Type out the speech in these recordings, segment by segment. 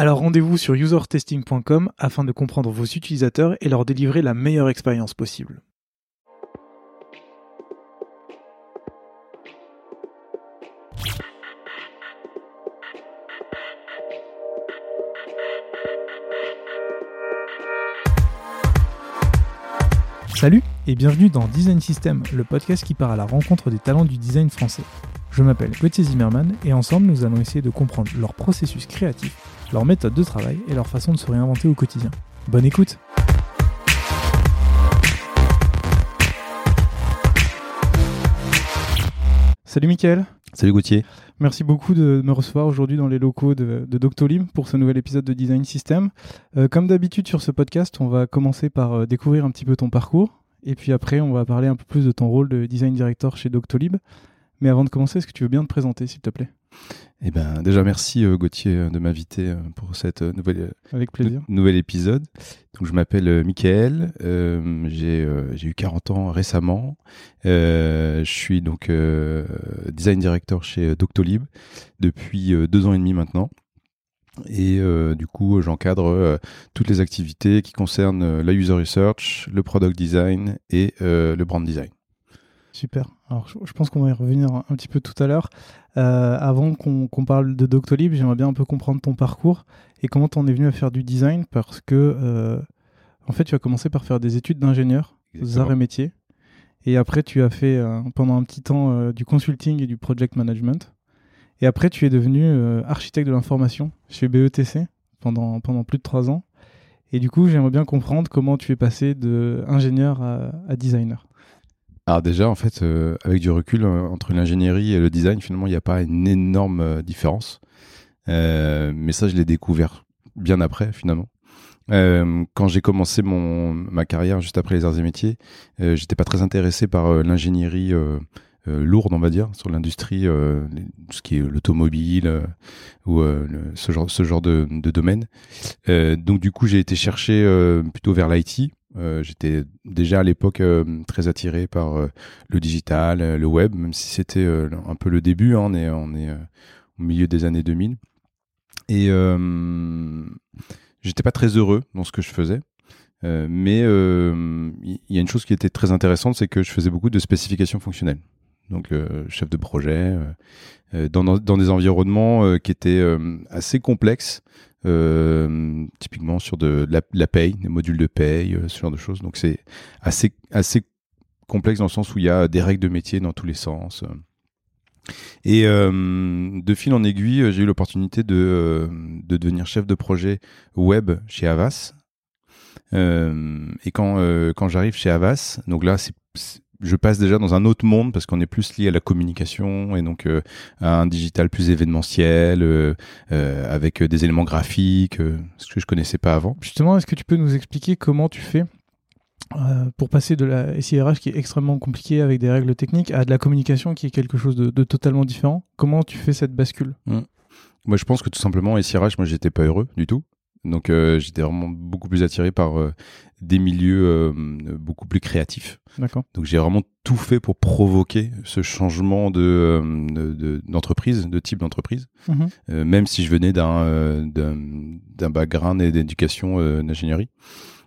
Alors rendez-vous sur usertesting.com afin de comprendre vos utilisateurs et leur délivrer la meilleure expérience possible. Salut et bienvenue dans Design System, le podcast qui part à la rencontre des talents du design français. Je m'appelle Gauthier Zimmerman et ensemble nous allons essayer de comprendre leur processus créatif, leur méthode de travail et leur façon de se réinventer au quotidien. Bonne écoute Salut Mickaël Salut Gauthier. Merci beaucoup de me recevoir aujourd'hui dans les locaux de, Doctolib pour ce nouvel épisode de Design System. Euh, comme d'habitude sur ce podcast, on va commencer par euh, découvrir un petit peu ton parcours et puis après on va parler un peu plus de ton rôle de design director chez Doctolib. Mais avant de commencer, est-ce que tu veux bien te présenter s'il te plaît? Eh ben, déjà, merci euh, Gauthier de m'inviter pour cette nouvelle, Avec plaisir. nouvel épisode. Donc, je m'appelle Michael, j'ai eu 40 ans récemment. je suis donc design director chez Doctolib depuis deux ans et demi maintenant. Et du coup, j'encadre toutes les activités qui concernent la user research, le product design et le brand design. Super. Alors, je, pense qu'on va y revenir un, petit peu tout à l'heure. Euh, avant qu'on parle de Doctolib, j'aimerais bien un peu comprendre ton parcours et comment tu en es venu à faire du design parce que, euh, en fait, tu as commencé par faire des études d'ingénieur, arts et métiers. Et après, tu as fait euh, pendant un petit temps du consulting et du project management. Et après, tu es devenu architecte de l'information chez BETC pendant, pendant plus de trois ans. Et du coup, j'aimerais bien comprendre comment tu es passé de ingénieur à designer. Alors déjà, en fait, euh, avec du recul, euh, entre l'ingénierie et le design, finalement, il n'y a pas une énorme euh, différence. mais ça, je l'ai découvert bien après, finalement. quand j'ai commencé ma carrière juste après les arts et métiers, j'étais pas très intéressé par l'ingénierie lourde, on va dire, sur l'industrie, ce qui est l'automobile ou ce genre, ce genre de, de domaine. donc du coup, j'ai été chercher plutôt vers l'IT euh, j'étais déjà à l'époque euh, très attiré par euh, le digital, le web, même si c'était un peu le début. Hein, on est, au milieu des années 2000. Et j'étais pas très heureux dans ce que je faisais. mais il y a une chose qui était très intéressante, c'est que je faisais beaucoup de spécifications fonctionnelles. Donc chef de projet, dans, des environnements qui étaient assez complexes euh, typiquement sur de, la, paye, des modules de paye, euh, ce genre de choses. Donc c'est assez, assez complexe dans le sens où il y a des règles de métier dans tous les sens. Et euh, de fil en aiguille, j'ai eu l'opportunité de, de devenir chef de projet web chez Avas. et quand, quand j'arrive chez Avas, donc là, c'est je passe déjà dans un autre monde parce qu'on est plus lié à la communication et donc euh, à un digital plus événementiel euh, euh, avec des éléments graphiques, ce que je connaissais pas avant. Justement, est-ce que tu peux nous expliquer comment tu fais pour passer de la SIRH qui est extrêmement compliquée avec des règles techniques à de la communication qui est quelque chose de, totalement différent? Comment tu fais cette bascule? Mmh. Moi, je pense que tout simplement, SIRH, moi, j'étais pas heureux du tout. Donc euh, j'étais vraiment beaucoup plus attiré par euh, des milieux euh, beaucoup plus créatifs. D'accord. Donc j'ai vraiment tout fait pour provoquer ce changement de d'entreprise, de, type d'entreprise. Mhm. même si je venais d'un d'un background et d'éducation d'ingénierie.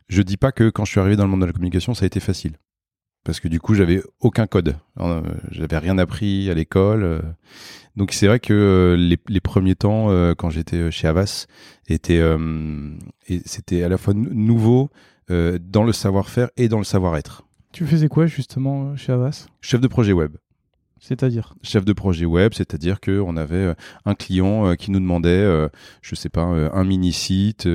Je dis pas que quand je suis arrivé dans le monde de la communication, ça a été facile parce que du coup j'avais aucun code j'avais rien appris à l'école donc c'est vrai que euh, les, les, premiers temps, euh, quand j'étais euh, chez Avas, était, c'était à la fois nouveau dans le savoir-faire et dans le savoir-être. Tu faisais quoi justement chez Avas Chef de projet web. C'est-à-dire Chef de projet web, c'est-à-dire qu'on avait euh, un client euh, qui nous demandait, euh, je sais pas, un mini-site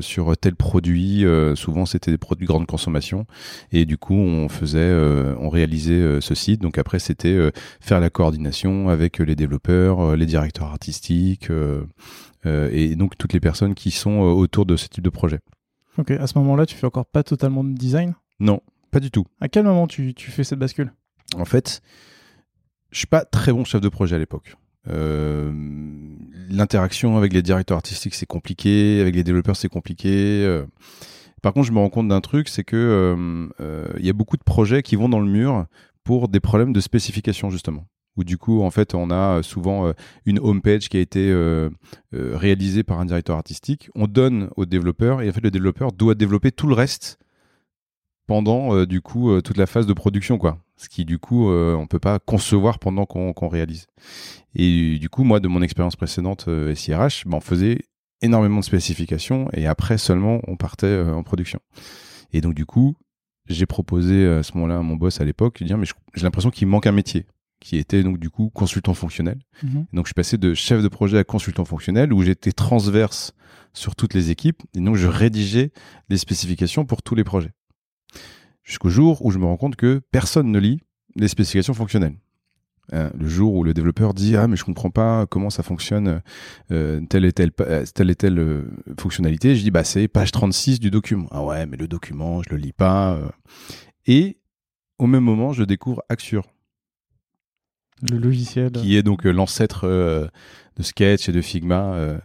sur tel produit. souvent, c'était des produits de grande consommation. Et du coup, on faisait, on réalisait ce site. Donc après, c'était faire la coordination avec les développeurs, les directeurs artistiques et donc toutes les personnes qui sont autour de ce type de projet. Ok, à ce moment-là, tu fais encore pas totalement de design? Non, pas du tout. À quel moment tu, tu fais cette bascule? En fait, je suis pas très bon chef de projet à l'époque. Euh, L'interaction avec les directeurs artistiques, c'est compliqué. Avec les développeurs, c'est compliqué. Euh, par contre, je me rends compte d'un truc, c'est que euh, il y a beaucoup de projets qui vont dans le mur pour des problèmes de spécification justement. Où du coup, en fait, on a souvent une homepage qui a été réalisée par un directeur artistique. On donne au développeur et en fait, le développeur doit développer tout le reste pendant du coup toute la phase de production, quoi. Ce qui du coup, euh, on peut pas concevoir pendant qu'on réalise. Et du coup, moi, de mon expérience précédente euh, SIRH, ben, on faisait énormément de spécifications et après seulement on partait euh, en production. Et donc du coup, j'ai proposé euh, à ce moment-là à mon boss à l'époque de dire mais j'ai l'impression qu'il manque un métier qui était donc du coup consultant fonctionnel. Mhm. Donc je suis passé de chef de projet à consultant fonctionnel où j'étais transverse sur toutes les équipes et donc je rédigeais les spécifications pour tous les projets. Jusqu'au jour où je me rends compte que personne ne lit les spécifications fonctionnelles. Euh, le jour où le développeur dit ah mais je comprends pas comment ça fonctionne euh, telle et telle euh, telle et telle euh, fonctionnalité, je dis bah c'est page 36 du document. Ah ouais mais le document je le lis pas. Et au même moment je découvre Axure Le logiciel. qui est donc l'ancêtre de Sketch et de Figma.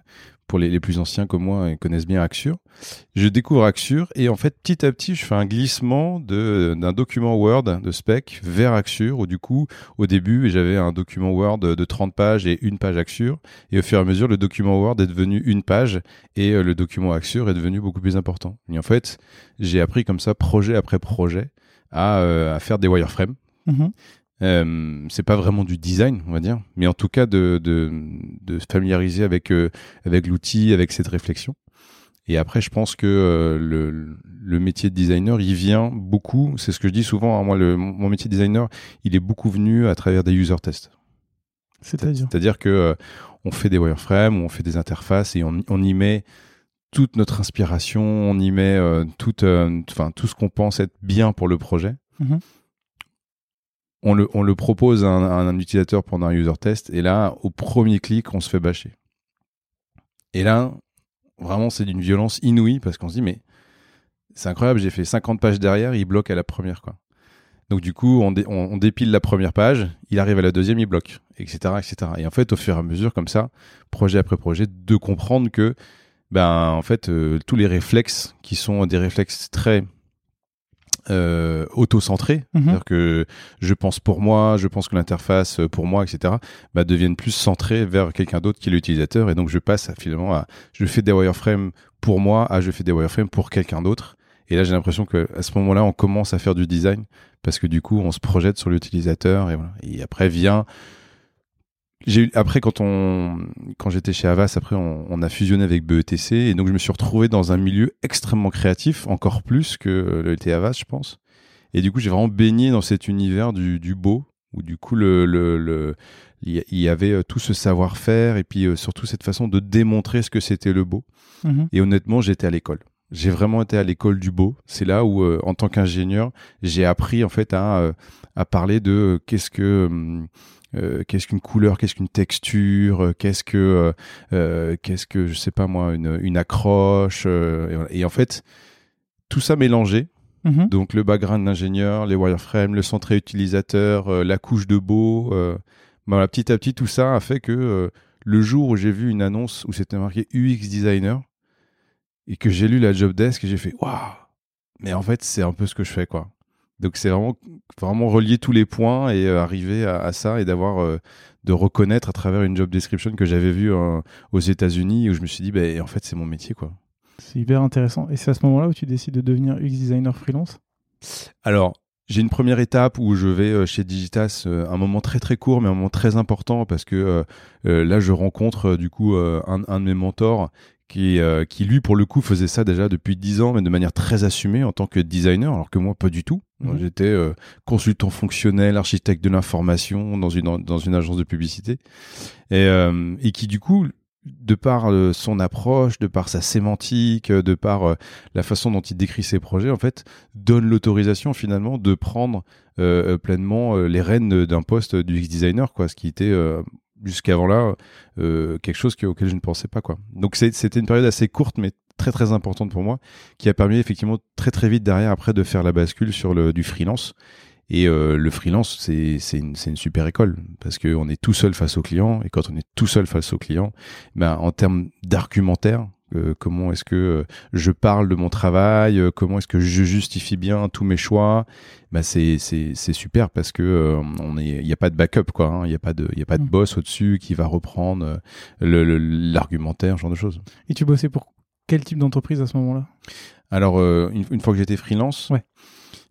Pour les, plus anciens comme moi, ils connaissent bien Axure. Je découvre Axure et en fait, petit à petit, je fais un glissement d'un document Word de spec vers Axure où du coup, au début, j'avais un document Word de 30 pages et une page Axure. Et au fur et à mesure, le document Word est devenu une page et euh, le document Axure est devenu beaucoup plus important. Et en fait, j'ai appris comme ça, projet après projet, à, euh, faire des wireframes. Mhm. Euh, c'est pas vraiment du design, on va dire, mais en tout cas de, de, de se familiariser avec, euh, avec l'outil, avec cette réflexion. Et après, je pense que euh, le, le métier de designer, il vient beaucoup, c'est ce que je dis souvent, hein, moi, le, mon métier de designer, il est beaucoup venu à travers des user tests. C'est-à-dire C'est-à-dire que on fait des wireframes, on fait des interfaces et on, on y met toute notre inspiration, on y met euh, tout, ce qu'on pense être bien pour le projet. Mhm. On le, propose à un, utilisateur pendant un user test et là, au premier clic, on se fait bâcher. Et là, vraiment, c'est d'une violence inouïe parce qu'on se dit, mais c'est incroyable, j'ai fait 50 pages derrière, il bloque à la première, quoi. Donc du coup, on dépile la première page, il arrive à la deuxième, il bloque, etc., etc. Et en fait, au fur et à mesure, comme ça, projet après projet, de comprendre que, ben, en fait, euh, tous les réflexes qui sont des réflexes très euh, auto-centrés, Mhm. c'est-à-dire que je pense pour moi, je pense que l'interface euh, pour moi, etc., bah, deviennent plus centrées vers quelqu'un d'autre qui est l'utilisateur. Et donc, je passe à, finalement à je fais des wireframes pour moi, à je fais des wireframes pour quelqu'un d'autre. Et là, j'ai l'impression que à ce moment-là, on commence à faire du design parce que du coup, on se projette sur l'utilisateur et voilà. Et après vient eu, après quand on quand j'étais chez Avas après on, on a fusionné avec BETC et donc je me suis retrouvé dans un milieu extrêmement créatif encore plus que le était Avas je pense et du coup j'ai vraiment baigné dans cet univers du, du beau où du coup le le, le il y- avait euh, tout ce savoir-faire et puis euh, surtout cette façon de démontrer ce que c'était le beau Mhm. et honnêtement, j'étais à l'école. J'ai vraiment été à l'école du beau. C'est là où, euh, en tant qu'ingénieur, j'ai appris en fait à, euh, à parler de euh, qu'est-ce que euh, qu'est-ce qu'une couleur, qu'est-ce qu'une texture, qu'est-ce que qu'est-ce que je sais pas moi une, une accroche et, en fait tout ça mélangé. Mhm. Donc le background d'ingénieur, les wireframes, le centré utilisateur, euh, la couche de beau. Euh, voilà, petit à petit, tout ça a fait que euh, le jour où j'ai vu une annonce où c'était marqué UX designer et que j'ai lu la job desk, j'ai fait waouh. Mais en fait, c'est un peu ce que je fais quoi. Donc c'est vraiment vraiment relier tous les points et euh, arriver à, à ça et d'avoir euh, de reconnaître à travers une job description que j'avais vue euh, aux États-Unis où je me suis dit ben en fait c'est mon métier quoi. C'est hyper intéressant. Et c'est à ce moment-là où tu décides de devenir UX designer freelance? Alors, j'ai une première étape où je vais chez Digitas, un moment très très court, mais un moment très important parce que euh, là, je rencontre du coup un, un de mes mentors qui, euh, qui lui, pour le coup, faisait ça déjà depuis 10 ans, mais de manière très assumée en tant que designer, alors que moi, pas du tout. Mhm. J'étais euh, consultant fonctionnel, architecte de l'information dans une, dans une agence de publicité. Et, euh, et qui, du coup, de par euh, son approche, de par sa sémantique, euh, de par euh, la façon dont il décrit ses projets, en fait, donne l'autorisation finalement de prendre euh, euh, pleinement euh, les rênes d'un poste du X designer, quoi, ce qui était euh, jusqu'avant là euh, quelque chose auquel je ne pensais pas quoi. Donc c'était une période assez courte mais très très importante pour moi qui a permis effectivement très très vite derrière après de faire la bascule sur le du freelance. Et euh, le freelance, c'est une, une, super école parce qu'on est tout seul face au client. Et quand on est tout seul face au client, ben, en termes d'argumentaire, euh, comment est-ce que euh, je parle de mon travail, euh, comment est-ce que je justifie bien tous mes choix? Bah c'est c'est c'est super parce que on est il n'y a pas de backup quoi, hein. il n'y a pas de il y a pas de mm. boss au-dessus qui va reprendre le l'argumentaire, ce genre de choses. Et tu bossais pour quel type d'entreprise à ce moment-là? Alors une, une, fois que j'étais freelance, ouais.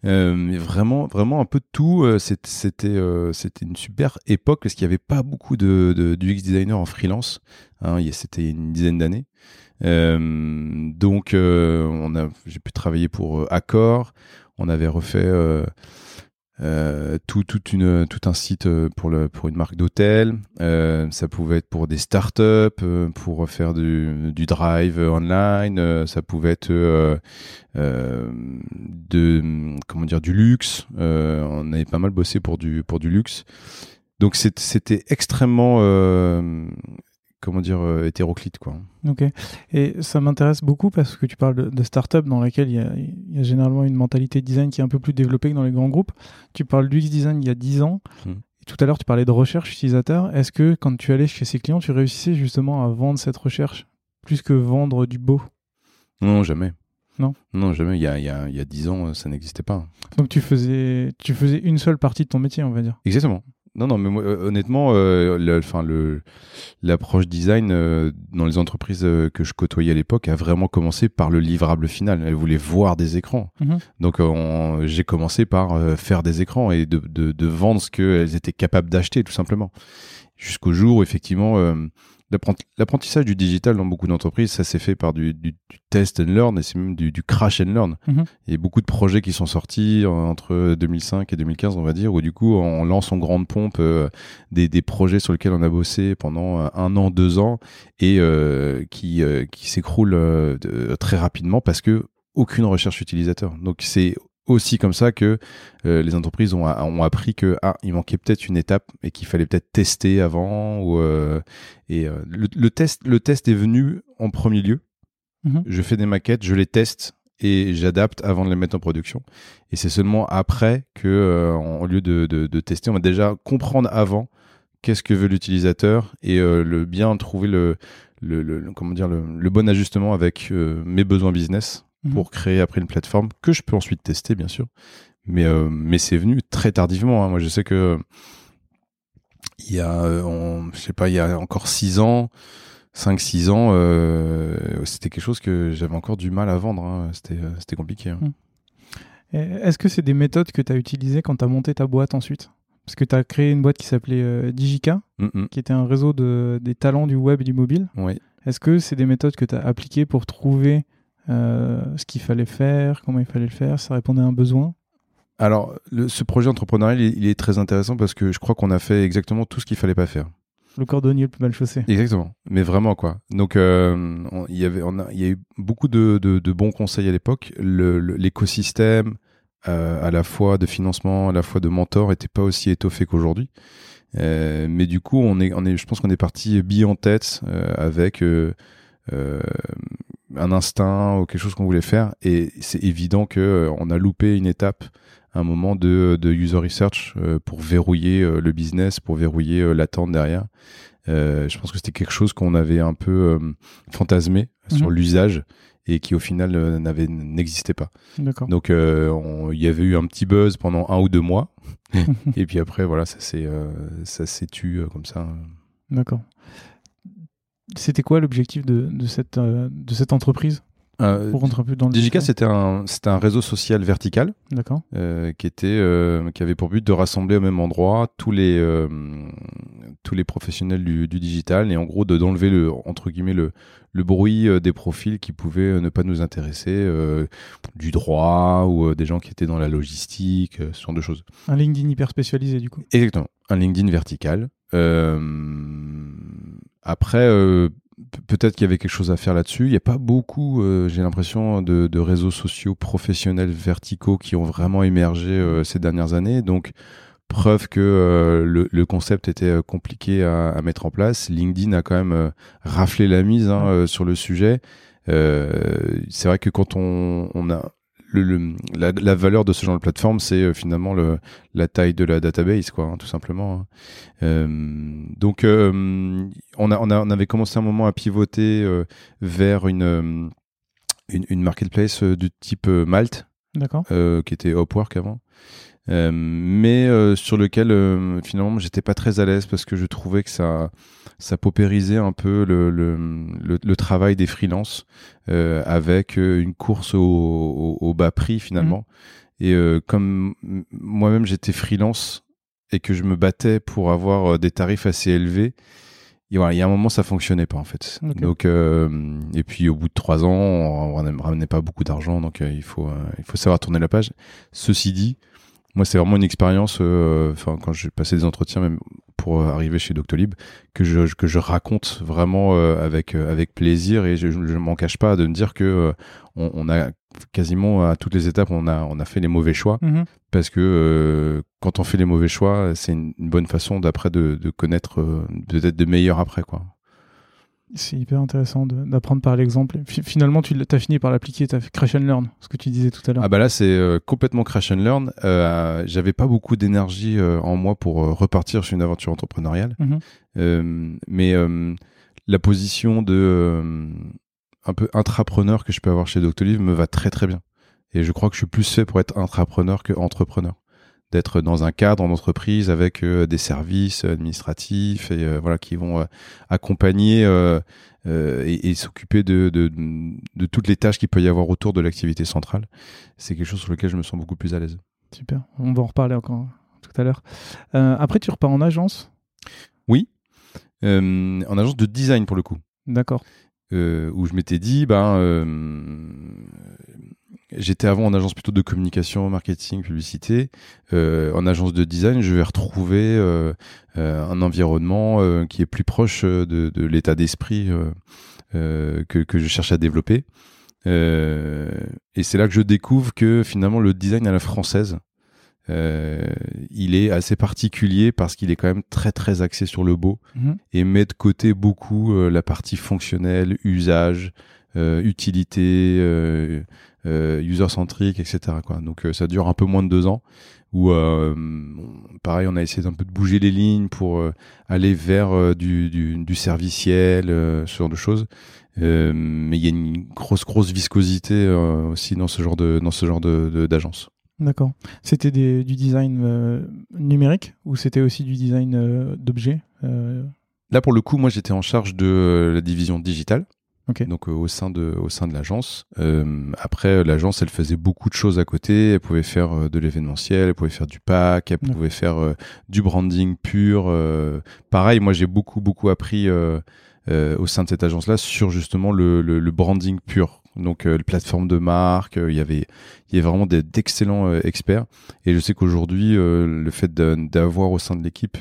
Euh, vraiment, vraiment un peu de tout. C'était, euh, c'était une super époque parce qu'il n'y avait pas beaucoup de, de, d'UX designer en freelance. Hein, c'était une dizaine d'années. Euh, donc, euh, on a, j'ai pu travailler pour euh, Accor. On avait refait tout, toute une, tout un site pour, le, pour une marque d'hôtel. ça pouvait être pour des startups, pour faire du, du drive online. ça pouvait être de, comment dire, du luxe. on avait pas mal bossé pour du, pour du luxe. Donc c'était extrêmement comment dire euh, hétéroclite quoi. Ok. Et ça m'intéresse beaucoup parce que tu parles de, de start-up dans laquelle il y, a, généralement une mentalité design qui est un peu plus développée que dans les grands groupes. Tu parles d'UX design il y a 10 ans. Hmm. Et tout à l'heure, tu parlais de recherche utilisateur. Est-ce que quand tu allais chez ces clients, tu réussissais justement à vendre cette recherche plus que vendre du beau? Non, jamais. Non? Non, jamais. Il y a, il y a, il y a 10 ans, ça n'existait pas. Donc tu faisais, tu faisais une seule partie de ton métier, on va dire? Exactement. Non, non, mais euh, honnêtement, euh, le, l'approche design euh, dans les entreprises euh, que je côtoyais à l'époque a vraiment commencé par le livrable final. Elles voulaient voir des écrans. Mhm. Donc, j'ai commencé par faire des écrans et de, de, de vendre ce qu'elles étaient capables d'acheter, tout simplement. Jusqu'au jour où, effectivement, L'apprentissage du digital dans beaucoup d'entreprises, ça s'est fait par du, du, test and learn et c'est même du, du, crash and learn. Mhm. Il y a beaucoup de projets qui sont sortis entre 2005 et 2015, on va dire, où du coup on lance en grande pompe euh, des, des, projets sur lesquels on a bossé pendant euh, un an, deux ans et euh, qui, qui s'écroulent très rapidement parce que aucune recherche utilisateur. Donc c'est aussi comme ça que euh, les entreprises ont, ont appris que ah il manquait peut-être une étape et qu'il fallait peut-être tester avant ou euh, et euh, le, test le test est venu en premier lieu. Mhm. je fais des maquettes je les teste et j'adapte avant de les mettre en production. Et c'est seulement après que au lieu de, de, de, tester on va déjà comprendre avant qu'est-ce que veut l'utilisateur et le bien trouver le, le, le comment dire le, bon ajustement avec mes besoins business Mhm. pour créer après une plateforme que je peux ensuite tester, bien sûr. Mais, euh, mais c'est venu très tardivement. Hein. Moi, je sais que il y a, je sais pas, il y a encore six ans, 5-6 ans, euh, c'était quelque chose que j'avais encore du mal à vendre. Hein. C'était, euh, c'était compliqué. Hein. Mhm. Est-ce que c'est des méthodes que tu as utilisées quand tu as monté ta boîte ensuite? Parce que tu as créé une boîte qui s'appelait Digica, qui était un réseau de, des talents du web et du mobile. Oui. Est-ce que c'est des méthodes que tu as appliquées pour trouver euh, ce qu'il fallait faire, comment il fallait le faire, ça répondait à un besoin Alors, ce projet entrepreneurial, il, est très intéressant parce que je crois qu'on a fait exactement tout ce qu'il fallait pas faire. Le cordonnier le plus mal chaussé. Exactement, mais vraiment quoi. Donc euh, il y avait, on a, il y a eu beaucoup de, de, bons conseils à l'époque. L'écosystème, euh, à la fois de financement, à la fois de mentor, était pas aussi étoffé qu'aujourd'hui. mais du coup, on est, on est, je pense qu'on est parti bille en tête avec un instinct ou quelque chose qu'on voulait faire et c'est évident que euh, on a loupé une étape un moment de, de user research euh, pour verrouiller euh, le business pour verrouiller l'attente derrière je pense que c'était quelque chose qu'on avait un peu fantasmé sur mhm. l'usage et qui au final n'avait n'existait pas. Donc il y avait eu un petit buzz pendant un ou deux mois et puis après voilà ça s'est ça s'est tu comme ça. D'accord. C'était quoi l'objectif de, de, cette, euh, de cette entreprise euh, pour rentrer un peu dans Digica, c'était un, c'était un réseau social vertical, euh, qui était, qui avait pour but de rassembler au même endroit tous les, tous les professionnels du, du, digital et en gros de d'enlever le, entre guillemets le, le bruit des profils qui pouvaient ne pas nous intéresser, du droit ou des gens qui étaient dans la logistique, ce genre de choses. Un LinkedIn hyper spécialisé du coup. Exactement, un LinkedIn vertical. Euh, après, euh, peut-être qu'il y avait quelque chose à faire là-dessus. Il n'y a pas beaucoup, euh, j'ai l'impression, de, réseaux sociaux professionnels verticaux qui ont vraiment émergé ces dernières années. Donc, preuve que le, le, concept était compliqué à, à, mettre en place. LinkedIn a quand même raflé la mise hein, sur le sujet. c'est vrai que quand on, on a le, la, valeur de ce genre de plateforme, c'est euh, finalement le, la taille de la database, quoi, hein, tout simplement. Hein. Euh, donc, euh, on, a, on, a, on avait commencé un moment à pivoter vers une, une, une, marketplace du type Malte, qui était Upwork avant. Euh, mais euh, sur lequel euh, finalement j'étais pas très à l'aise parce que je trouvais que ça ça paupérisait un peu le, le, le, travail des freelances avec une course au, au, bas prix finalement. Mmh. Et comme moi-même j'étais freelance et que je me battais pour avoir des tarifs assez élevés, il y a un moment ça fonctionnait pas en fait. Donc et puis au bout de trois ans, on, ne ramenait pas beaucoup d'argent, donc il faut il faut savoir tourner la page. Ceci dit, moi, c'est vraiment une expérience. Euh, enfin, quand j'ai passé des entretiens, même pour euh, arriver chez Doctolib, que je que je raconte vraiment euh, avec avec plaisir et je, je m'en cache pas de me dire que on, on, a quasiment à toutes les étapes, on a on a fait les mauvais choix mm-hmm. parce que quand on fait les mauvais choix, c'est une, bonne façon d'après de, de connaître peut-être de meilleurs après quoi. C'est hyper intéressant d'apprendre par l'exemple. Finalement, tu as fini par l'appliquer, tu as fait crash and learn, ce que tu disais tout à l'heure. Ah bah là, c'est euh, complètement crash and learn. Euh, J'avais pas beaucoup d'énergie euh, en moi pour euh, repartir sur une aventure entrepreneuriale. Mhm. mais la position de un peu intrapreneur que je peux avoir chez Doctolib me va très très bien. Et je crois que je suis plus fait pour être intrapreneur que entrepreneur d'être dans un cadre d'entreprise avec euh, des services administratifs et euh, voilà qui vont euh, accompagner et, s'occuper de, de, de, toutes les tâches qu'il peut y avoir autour de l'activité centrale. C'est quelque chose sur lequel je me sens beaucoup plus à l'aise. Super, on va en reparler encore tout à l'heure. après, tu repars en agence? Oui, en agence de design pour le coup. D'accord. Où je m'étais dit, ben, J'étais avant en agence plutôt de communication, marketing, publicité. Euh, en agence de design, je vais retrouver euh, euh, un environnement euh, qui est plus proche de, de l'état d'esprit euh, que, que, je cherche à développer. et c'est là que je découvre que finalement le design à la française, il est assez particulier parce qu'il est quand même très très axé sur le beau mhm. et met de côté beaucoup la partie fonctionnelle, usage, utilité euh, user-centric, etc. Quoi. Donc euh, ça dure un peu moins de deux ans. Où euh, pareil, on a essayé d'un peu de bouger les lignes pour aller vers du, du, du, serviciel, ce genre de choses. mais il y a une grosse grosse viscosité aussi dans ce genre de dans ce genre de d'agence. D'accord. C'était du design numérique ou c'était aussi du design d'objets Là, pour le coup, moi, j'étais en charge de la division digitale. Donc euh, au sein de au sein de l'agence. Euh, après l'agence, elle faisait beaucoup de choses à côté. Elle pouvait faire euh, de l'événementiel, elle pouvait faire du pack, elle pouvait faire du branding pur. pareil, moi j'ai beaucoup beaucoup appris au sein de cette agence-là sur justement le, le, branding pur. Donc le plateforme de marque, il y avait il y vraiment d'excellents experts. Et je sais qu'aujourd'hui, le fait d'avoir au sein de l'équipe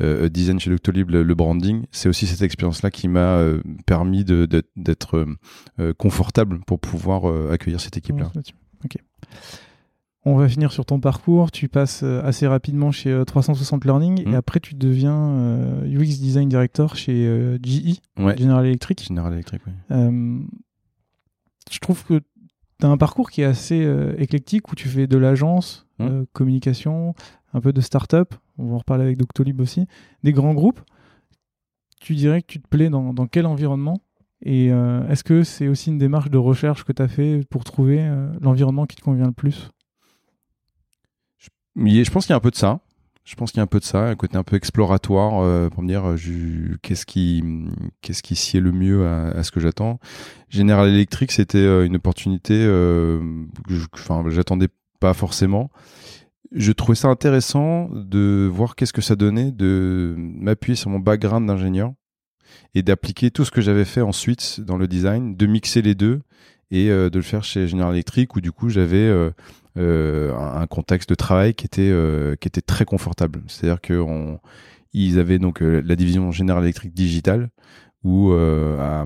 euh, design chez Doctolib, le, branding, c'est aussi cette expérience-là qui m'a euh, permis d'être euh, confortable pour pouvoir accueillir cette équipe-là. On va finir sur ton parcours. Tu passes assez rapidement chez 360 Learning et mmh. après tu deviens UX Design Director chez GE, General Electric. General Electric, oui. je trouve que tu as un parcours qui est assez éclectique où tu fais de l'agence, mmh. communication, un peu de start-up, on va en reparler avec Doctolib aussi, des grands groupes, tu dirais que tu te plais dans, quel environnement? Et euh, est-ce que c'est aussi une démarche de recherche que tu as fait pour trouver euh, l'environnement qui te convient le plus? Je, pense qu'il y a un peu de ça. Je pense qu'il y a un peu de ça, un côté un peu exploratoire euh, pour me dire qu'est-ce qui qu'est-ce qui sied le mieux à, ce que j'attends. General Electric, c'était une opportunité que j'attendais pas forcément je trouvais ça intéressant de voir qu'est-ce que ça donnait de m'appuyer sur mon background d'ingénieur et d'appliquer tout ce que j'avais fait ensuite dans le design, de mixer les deux et euh, de le faire chez General Electric où du coup j'avais euh, euh, un contexte de travail qui était qui était très confortable. C'est-à-dire que ils avaient donc la division General Electric Digital où à,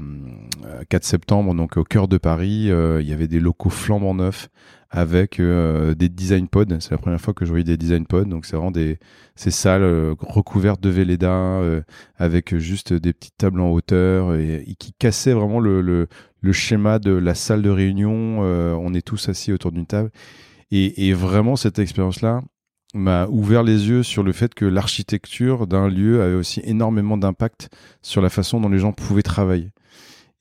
4 septembre, donc au cœur de Paris, il y avait des locaux flambant neufs avec des design pods. C'est la première fois que je voyais des design pods. Donc c'est vraiment des ces salles recouvertes de Véleda avec juste des petites tables en hauteur et, qui cassaient vraiment le, le, schéma de la salle de réunion. on est tous assis autour d'une table. Et, vraiment cette expérience-là, m'a ouvert les yeux sur le fait que l'architecture d'un lieu avait aussi énormément d'impact sur la façon dont les gens pouvaient travailler.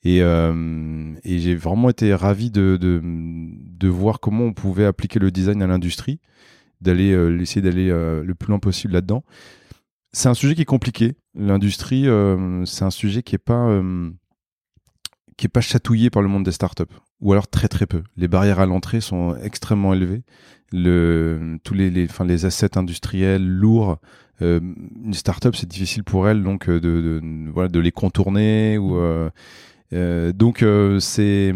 Et, euh, j'ai vraiment été ravi de, de, voir comment on pouvait appliquer le design à l'industrie, d'aller euh, essayer d'aller euh, le plus loin possible là-dedans. C'est un sujet qui est compliqué. L'industrie, euh, c'est un sujet qui est pas euh, qui est pas chatouillé par le monde des startups, ou alors très très peu. Les barrières à l'entrée sont extrêmement élevées le, tous les, enfin, les assets industriels lourds. Euh, une startup, c'est difficile pour elle donc euh, de, de, voilà, de les contourner ou euh, euh donc euh, c'est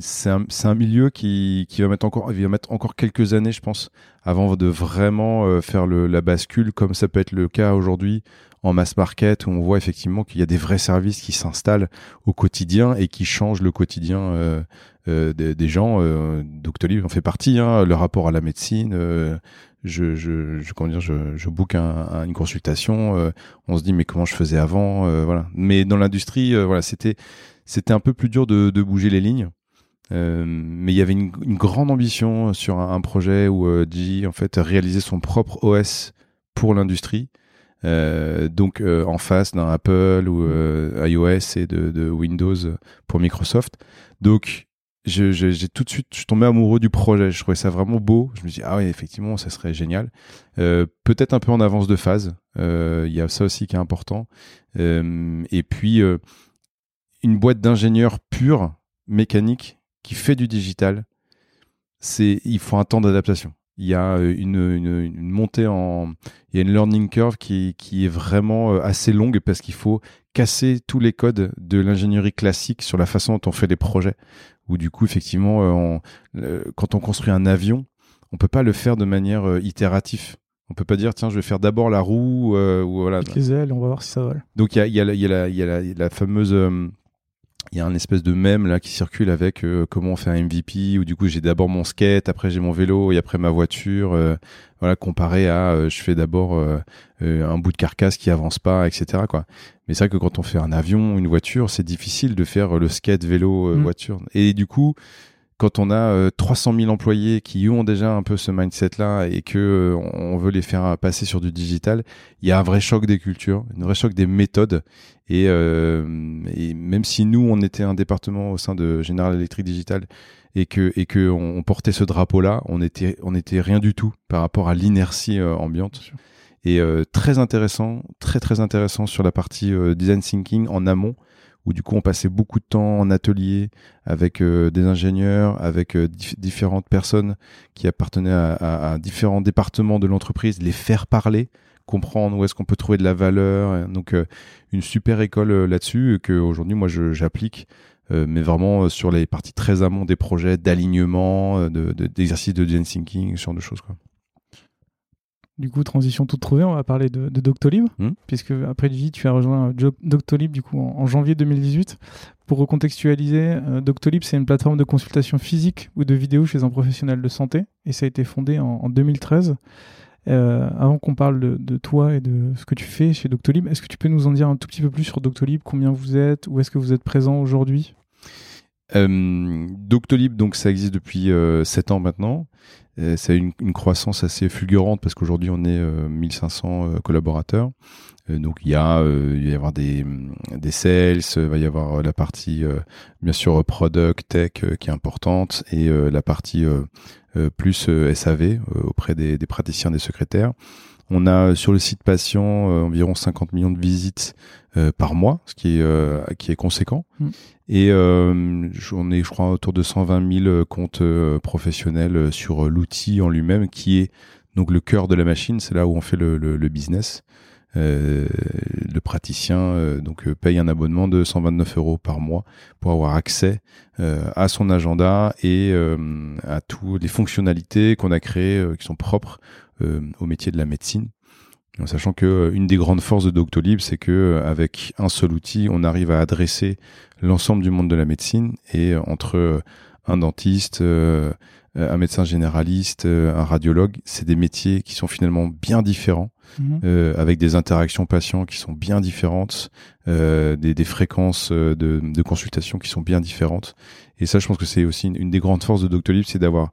c'est un, un, milieu qui, qui va mettre encore va mettre encore quelques années je pense avant de vraiment faire le, la bascule comme ça peut être le cas aujourd'hui en mass market où on voit effectivement qu'il y a des vrais services qui s'installent au quotidien et qui changent le quotidien euh, euh, des, des, gens. Euh, Doctolib en fait partie. Hein, le rapport à la médecine. Euh, je, je, je, comment dire, je, je book un, une consultation. Euh, on se dit mais comment je faisais avant, voilà. Mais dans l'industrie, voilà, c'était c'était un peu plus dur de, bouger les lignes. mais il y avait une, grande ambition sur un, projet où euh, en fait réalisait son propre OS pour l'industrie euh, donc euh, en face d'un Apple ou euh, iOS et de, Windows pour Microsoft. Donc j'ai tout de suite, je suis tombé amoureux du projet. Je trouvais ça vraiment beau. Je me dis ah oui effectivement ça serait génial. Peut-être un peu en avance de phase. Il y a ça aussi qui est important. et puis une boîte d'ingénieurs pure mécanique qui fait du digital. C'est il faut un temps d'adaptation. Il y a euh, une, une, montée en il y a une learning curve qui, qui est vraiment euh, assez longue parce qu'il faut casser tous les codes de l'ingénierie classique sur la façon dont on fait les projets. Où du coup effectivement euh, quand on construit un avion on peut pas le faire de manière itérative. On peut pas dire tiens je vais faire d'abord la roue ou voilà. Les ailes on va voir si ça vole. Donc il y a, y, a, y, a la, y a la fameuse il y a un espèce de mème là qui circule avec euh, comment on fait un MVP où du coup j'ai d'abord mon skate, après j'ai mon vélo et après ma voiture. Euh, voilà, comparé à euh, je fais d'abord un bout de carcasse qui avance pas, etc. Quoi. Mais c'est vrai que quand on fait un avion, une voiture, c'est difficile de faire le skate, vélo, mm. voiture. Et du coup, quand on a 300 000 employés qui ont déjà un peu ce mindset-là et que on veut les faire passer sur du digital, il y a un vrai choc des cultures, un vrai choc des méthodes. Et, euh, et, même si nous, on était un département au sein de General Electric Digital et que et que on, portait ce drapeau-là, on était on était rien du tout par rapport à l'inertie euh, ambiante. Et euh, très intéressant, très très intéressant sur la partie euh, design thinking en amont, où du coup on passait beaucoup de temps en atelier avec euh, des ingénieurs, avec différentes personnes qui appartenaient à, différents départements de l'entreprise, les faire parler comprendre où est-ce qu'on peut trouver de la valeur. Donc euh, une super école euh, là-dessus que aujourd'hui moi j'applique. Euh, mais vraiment sur les parties très amont des projets d'alignement, d'exercice de, de, thinking, ce genre de choses. Quoi. Du coup, transition toute trouvée, on va parler de, de Doctolib, hmm. puisque après vie, tu as rejoint Doctolib du coup en, janvier 2018. Pour recontextualiser, Doctolib c'est une plateforme de consultation physique ou de vidéo chez un professionnel de santé, et ça a été fondé en, en 2013. Euh, avant qu'on parle de, toi et de ce que tu fais chez Doctolib, est-ce que tu peux nous en dire un tout petit peu plus sur Doctolib Combien vous êtes Où est-ce que vous êtes présent aujourd'hui? Euh, Doctolib, donc ça existe depuis euh, 7 ans maintenant. Euh, ça a une, une, croissance assez fulgurante parce qu'aujourd'hui on est 1500 euh, collaborateurs. donc il y a, il va y avoir des, des sales, il va y avoir la partie bien sûr product tech qui est importante et la partie plus SAV auprès des, praticiens, des secrétaires. On a sur le site patient environ 50 millions de visites par mois, ce qui est qui est conséquent. Mm. Et on est, je crois, autour de 120 000 comptes professionnels sur l'outil en lui-même, qui est donc le cœur de la machine. C'est là où on fait le, le, le business. Euh, le praticien euh, donc euh, paye un abonnement de 129 euros par mois pour avoir accès à son agenda et à toutes les fonctionnalités qu'on a créées qui sont propres au métier de la médecine. En sachant que une des grandes forces de Doctolib, c'est que avec un seul outil, on arrive à adresser l'ensemble du monde de la médecine et entre un dentiste, un médecin généraliste, un radiologue, c'est des métiers qui sont finalement bien différents Mhm. Euh, avec des interactions patients qui sont bien différentes, euh, des, des, fréquences euh, de, de, consultation qui sont bien différentes. Et ça, je pense que c'est aussi une, des grandes forces de Doctolib, c'est d'avoir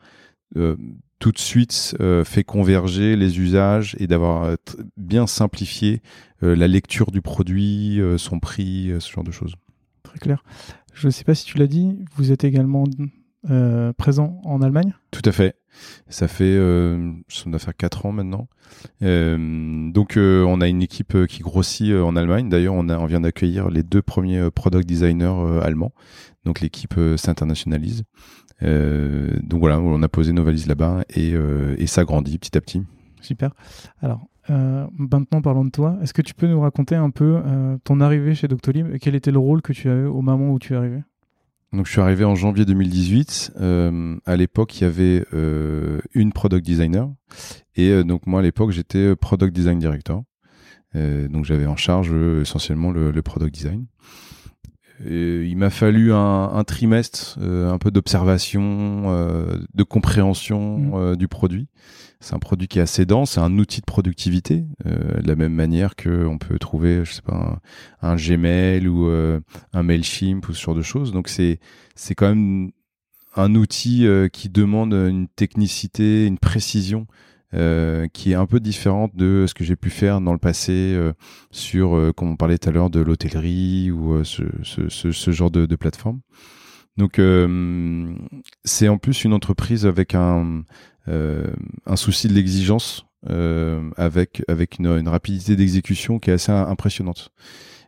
euh, tout de suite fait converger les usages et d'avoir bien simplifié la lecture du produit, son prix, ce genre de choses. Très clair. Je ne sais pas si tu l'as dit, vous êtes également présent en Allemagne? Tout à fait. Ça fait, euh, ça doit faire 4 ans maintenant. Euh, donc, euh, on a une équipe euh, qui grossit en Allemagne. D'ailleurs, on, on vient d'accueillir les deux premiers product designers allemands. Donc, l'équipe s'internationalise. Donc voilà, on a posé nos valises là-bas et, et ça grandit petit à petit. Super. Alors, maintenant, parlons de toi. Est-ce que tu peux nous raconter un peu ton arrivée chez Doctolib et quel était le rôle que tu avais au moment où tu es arrivé? Donc je suis arrivé en janvier 2018. Euh, à l'époque, il y avait euh, une product designer et euh, donc moi à l'époque j'étais product design director. donc j'avais en charge essentiellement le, le, product design. Et il m'a fallu un, un trimestre, un peu d'observation, de compréhension mmh. du produit. C'est un produit qui est assez dense, c'est un outil de productivité, euh, de la même manière qu'on peut trouver, je sais pas, un, Gmail ou euh, un Mailchimp ou ce genre de choses. Donc c'est c'est quand même un outil euh, qui demande une technicité, une précision qui est un peu différente de ce que j'ai pu faire dans le passé sur, comme on parlait tout à l'heure, de l'hôtellerie ou ce, genre de, plateforme. Donc c'est en plus une entreprise avec un, euh, souci de l'exigence euh, avec avec une, rapidité d'exécution qui est assez impressionnante.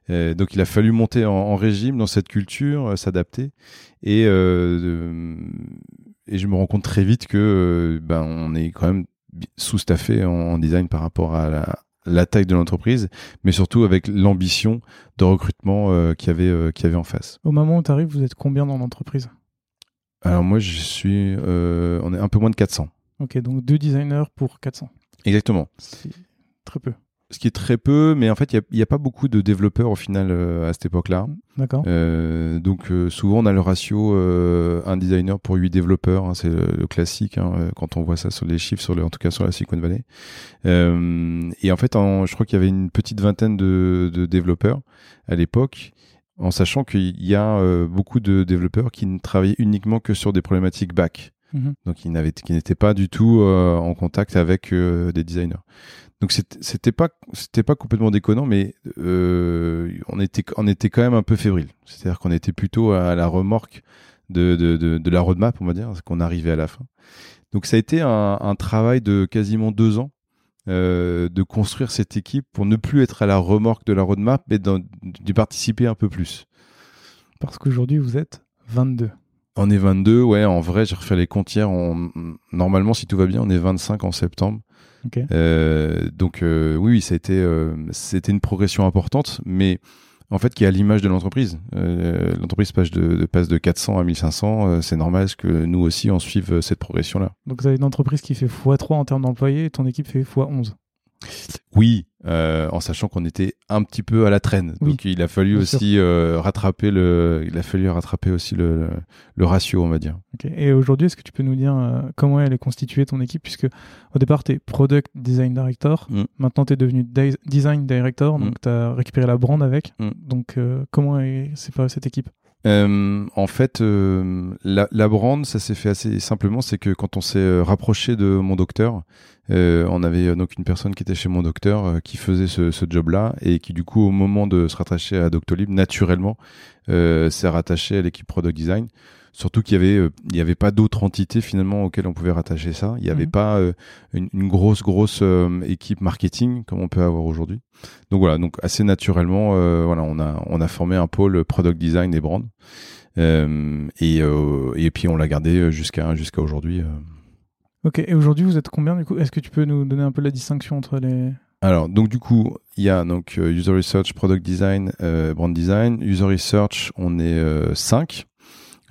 Euh, donc il a fallu monter en, régime dans cette culture, s'adapter et et je me rends compte très vite que ben on est quand même sous-staffé en, design par rapport à la, taille de l'entreprise, mais surtout avec l'ambition de recrutement qu'il y avait qu'il y avait en face. Au moment où tu arrives, vous êtes combien dans l'entreprise? Alors moi je suis on est un peu moins de 400. Ok, donc deux designers pour 400. Exactement. C'est très peu. Ce qui est très peu, mais en fait, il n'y a, pas beaucoup de développeurs au final euh, à cette époque-là. D'accord. Euh, donc, euh, souvent, on a le ratio un designer pour huit développeurs. Hein, c'est le, classique hein, quand on voit ça sur les chiffres, sur le, en tout cas sur la Silicon Valley. et en fait, je crois qu'il y avait une petite vingtaine de, de développeurs à l'époque en sachant qu'il y a beaucoup de développeurs qui ne travaillaient uniquement que sur des problématiques back. Mhm. Donc, qui n'étaient pas du tout euh, en contact avec euh, des designers. Donc, c'était pas, c'était pas complètement déconnant, mais euh, on était, on était quand même un peu fébrile. C'est-à-dire qu'on était plutôt à la remorque de, de, la roadmap, on va dire, qu'on arrivait à la fin. Donc, ça a été un, un travail de quasiment deux ans euh, de construire cette équipe pour ne plus être à la remorque de la roadmap, mais d'y participer un peu plus. Parce qu'aujourd'hui, vous êtes 22. On est 22, ouais, en vrai, j'ai refait les comptes hier. Normalement, si tout va bien, on est 25 en septembre. Euh, donc euh, oui, ça a été, euh, c'était une progression importante, mais en fait qui est à l'image de l'entreprise. l'entreprise passe de, passe de 400 à 1500, c'est normal que nous aussi on suive cette progression-là. Donc vous avez une entreprise qui fait x3 en termes d'employés et ton équipe fait x11. Oui, euh, en sachant qu'on était un petit peu à la traîne. Donc il a fallu aussi euh, rattraper le, il a fallu rattraper aussi le, le, ratio, on va dire. Et aujourd'hui, est-ce que tu peux nous dire euh, comment elle est constituée ton équipe, puisque au départ tu es product design director, mm. maintenant tu es devenu design director, donc mm. tu as récupéré la brand avec. Mm. Donc comment est séparée cette équipe? Euh, en fait, euh, la, la, brand, ça s'est fait assez simplement. C'est que quand on s'est euh, rapproché de mon docteur, euh, on avait donc une personne qui était chez mon docteur qui faisait ce, ce job-là et qui du coup, au moment de se rattacher à Doctolib, naturellement, s'est rattaché à l'équipe product design. Surtout qu'il y avait, euh, il y avait pas d'autres entités finalement auxquelles on pouvait rattacher ça. Il n'y avait mhm. pas euh, une, une, grosse grosse euh, équipe marketing comme on peut avoir aujourd'hui. Donc voilà, donc assez naturellement, voilà, on a on a formé un pôle product design et brand. et et puis on l'a gardé jusqu'à jusqu'à aujourd'hui. Ok, et aujourd'hui vous êtes combien du coup? Est-ce que tu peux nous donner un peu la distinction entre les alors, donc du coup, il y a donc user research, product design, brand design. User research, on est 5.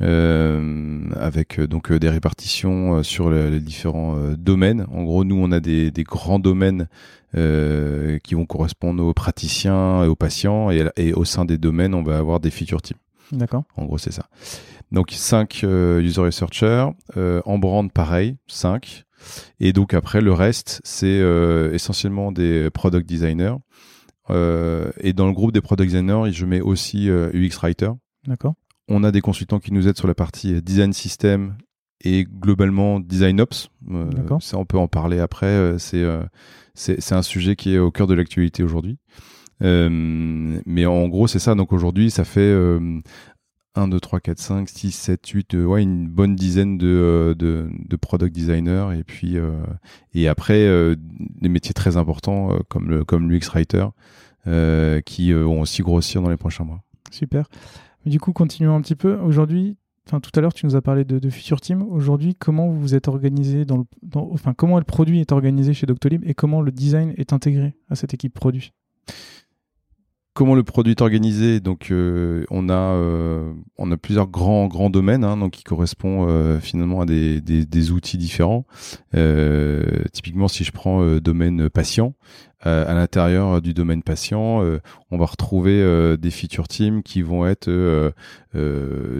Euh, avec donc des répartitions sur les différents domaines. En gros, nous, on a des, des grands domaines qui vont correspondre aux praticiens et aux patients, et, et, au sein des domaines, on va avoir des feature teams. D'accord. En gros, c'est ça. Donc 5 user researchers, en brand pareil, 5. Et donc après, le reste, c'est essentiellement des product designers euh, et dans le groupe des product designers, je mets aussi euh, UX Writer. D'accord. On a des consultants qui nous aident sur la partie euh, design system et globalement design ops. Ça, on peut en parler après. c'est c'est un sujet qui est au cœur de l'actualité aujourd'hui. mais en gros, c'est ça. Donc aujourd'hui, ça fait 1, 2, 3, 4, 5, 6, 7, 8, ouais, une bonne dizaine de, de, de product designers. Et puis, et après, des métiers très importants comme, le, comme l'UX Writer. Euh, qui euh, vont aussi grossir dans les prochains mois. Super. Du coup, continuons un petit peu. Aujourd'hui, tout à l'heure, tu nous as parlé de, Future Team. Aujourd'hui, comment vous êtes organisé dans le, enfin, comment le produit est organisé chez Doctolib et comment le design est intégré à cette équipe produit? Comment le produit est organisé? Donc, euh, on a on a plusieurs grands domaines, hein, donc qui correspondent finalement à des, des, des outils différents. typiquement, si je prends domaine patient, euh, à l'intérieur du domaine patient, euh, on va retrouver euh, des feature teams qui vont être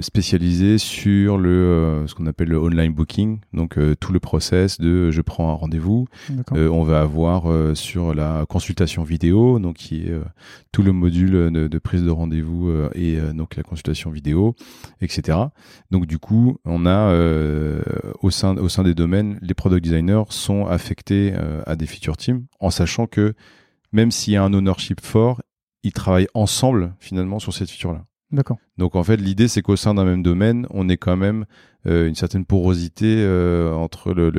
spécialisés sur le ce qu'on appelle le online booking, donc tout le process de je prends un rendez-vous. on va avoir sur la consultation vidéo, donc qui est tout le module de, de prise de rendez-vous et donc la consultation vidéo, etc. Donc du coup, on a au sein au sein des domaines, les product designers sont affectés à des feature teams, en sachant que même s'il y a un ownership fort, ils travaillent ensemble finalement sur cette feature-là. D'accord. Donc en fait, l'idée c'est qu'au sein d'un même domaine, on ait quand même euh, une certaine porosité euh, entre le,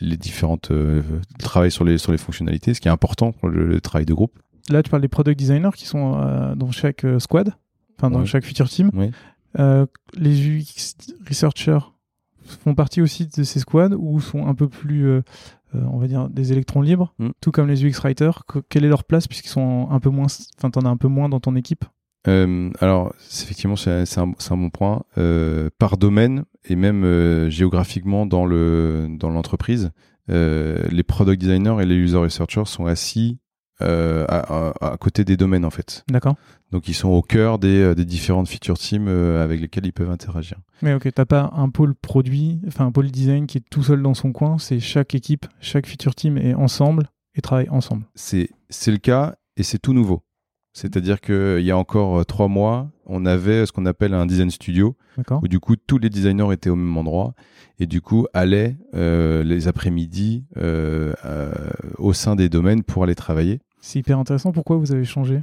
les différentes euh, travail sur les sur les fonctionnalités, ce qui est important pour le, travail de groupe. Là, tu parles des product designers qui sont euh, dans chaque squad, enfin dans chaque feature team. Les UX researchers font partie aussi de ces squads ou sont un peu plus euh, on va dire, des électrons libres, mm. tout comme les UX writers. quelle est leur place puisqu'ils sont un peu moins, enfin, t'en as un peu moins dans ton équipe? Euh, alors, effectivement, c'est un, un, bon point. Euh, par domaine et même géographiquement dans le dans l'entreprise, les product designers et les user researchers sont assis euh, à, à, côté des domaines en fait. D'accord. Donc ils sont au cœur des, euh, des différentes feature teams euh, avec lesquelles ils peuvent interagir. Mais ok, t'as pas un pôle produit, enfin un pôle design qui est tout seul dans son coin, c'est chaque équipe, chaque feature team est ensemble et travaille ensemble. C'est le cas et c'est tout nouveau. C'est-à-dire qu'il y a encore trois mois, on avait ce qu'on appelle un design studio, où du coup tous les designers étaient au même endroit et du coup allaient euh, les après-midi euh, au sein des domaines pour aller travailler. C'est hyper intéressant. Pourquoi vous avez changé?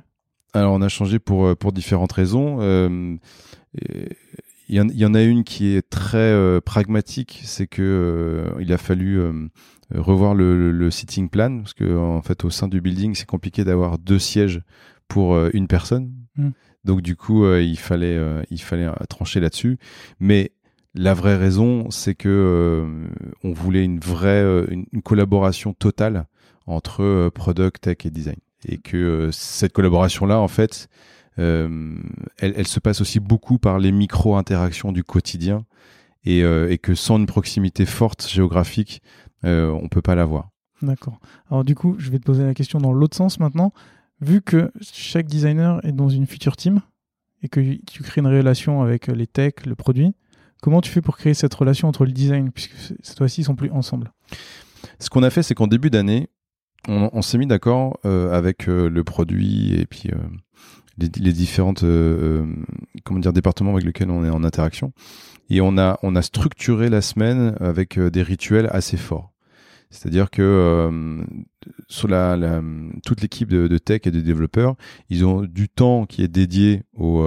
Alors, on a changé pour, euh, pour différentes raisons. Euh, il y, en a une qui est très euh, pragmatique, c'est que il a fallu revoir le, sitting plan parce que en fait au sein du building c'est compliqué d'avoir deux sièges pour une personne. Hmm. Donc du coup il fallait il fallait trancher là-dessus. Mais la vraie raison c'est que on voulait une vraie une collaboration totale entre euh, product, tech et design. Et que euh, cette collaboration-là, en fait, euh, elle, elle, se passe aussi beaucoup par les micro-interactions du quotidien et, et, que sans une proximité forte géographique, on peut pas l'avoir. D'accord. Alors du coup, je vais te poser la question dans l'autre sens maintenant. Vu que chaque designer est dans une future team et que tu crées une relation avec les techs, le produit, comment tu fais pour créer cette relation entre le design, puisque cette fois-ci, ils sont plus ensemble? Ce qu'on a fait, c'est qu'en début d'année, on, s'est mis d'accord euh, avec euh, le produit et puis euh, les, les, différentes comment dire départements avec lesquels on est en interaction et on a on a structuré la semaine avec des rituels assez forts. C'est-à-dire que sur la, toute l'équipe de, tech et de développeurs, ils ont du temps qui est dédié au,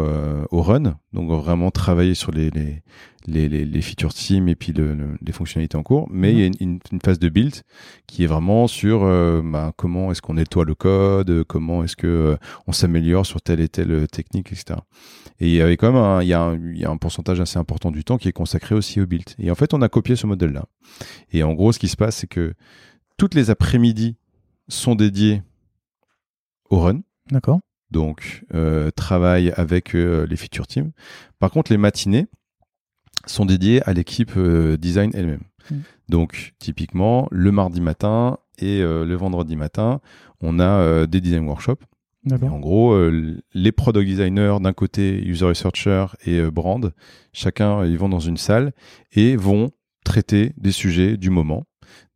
au run, donc vraiment travailler sur les, les, les, les, les features team et puis le, les fonctionnalités en cours, mais il y a une, une, phase de build qui est vraiment sur euh, bah, comment est-ce qu'on nettoie le code, comment est-ce que euh, on s'améliore sur telle et telle technique, etc. Et il y avait quand même un, il y a un, il y a un pourcentage assez important du temps qui est consacré aussi au build. Et en fait, on a copié ce modèle-là. Et en gros, ce qui se passe, c'est que toutes les après-midi sont dédiées au run. D'accord. Donc, euh, travail avec euh, les feature teams. Par contre, les matinées, sont dédiés à l'équipe design elle-même. Mm. Donc, typiquement, le mardi matin et le vendredi matin, on a des design workshops. En gros, euh, les product designers d'un côté, user researcher et euh, brand, chacun, ils vont dans une salle et vont traiter des sujets du moment.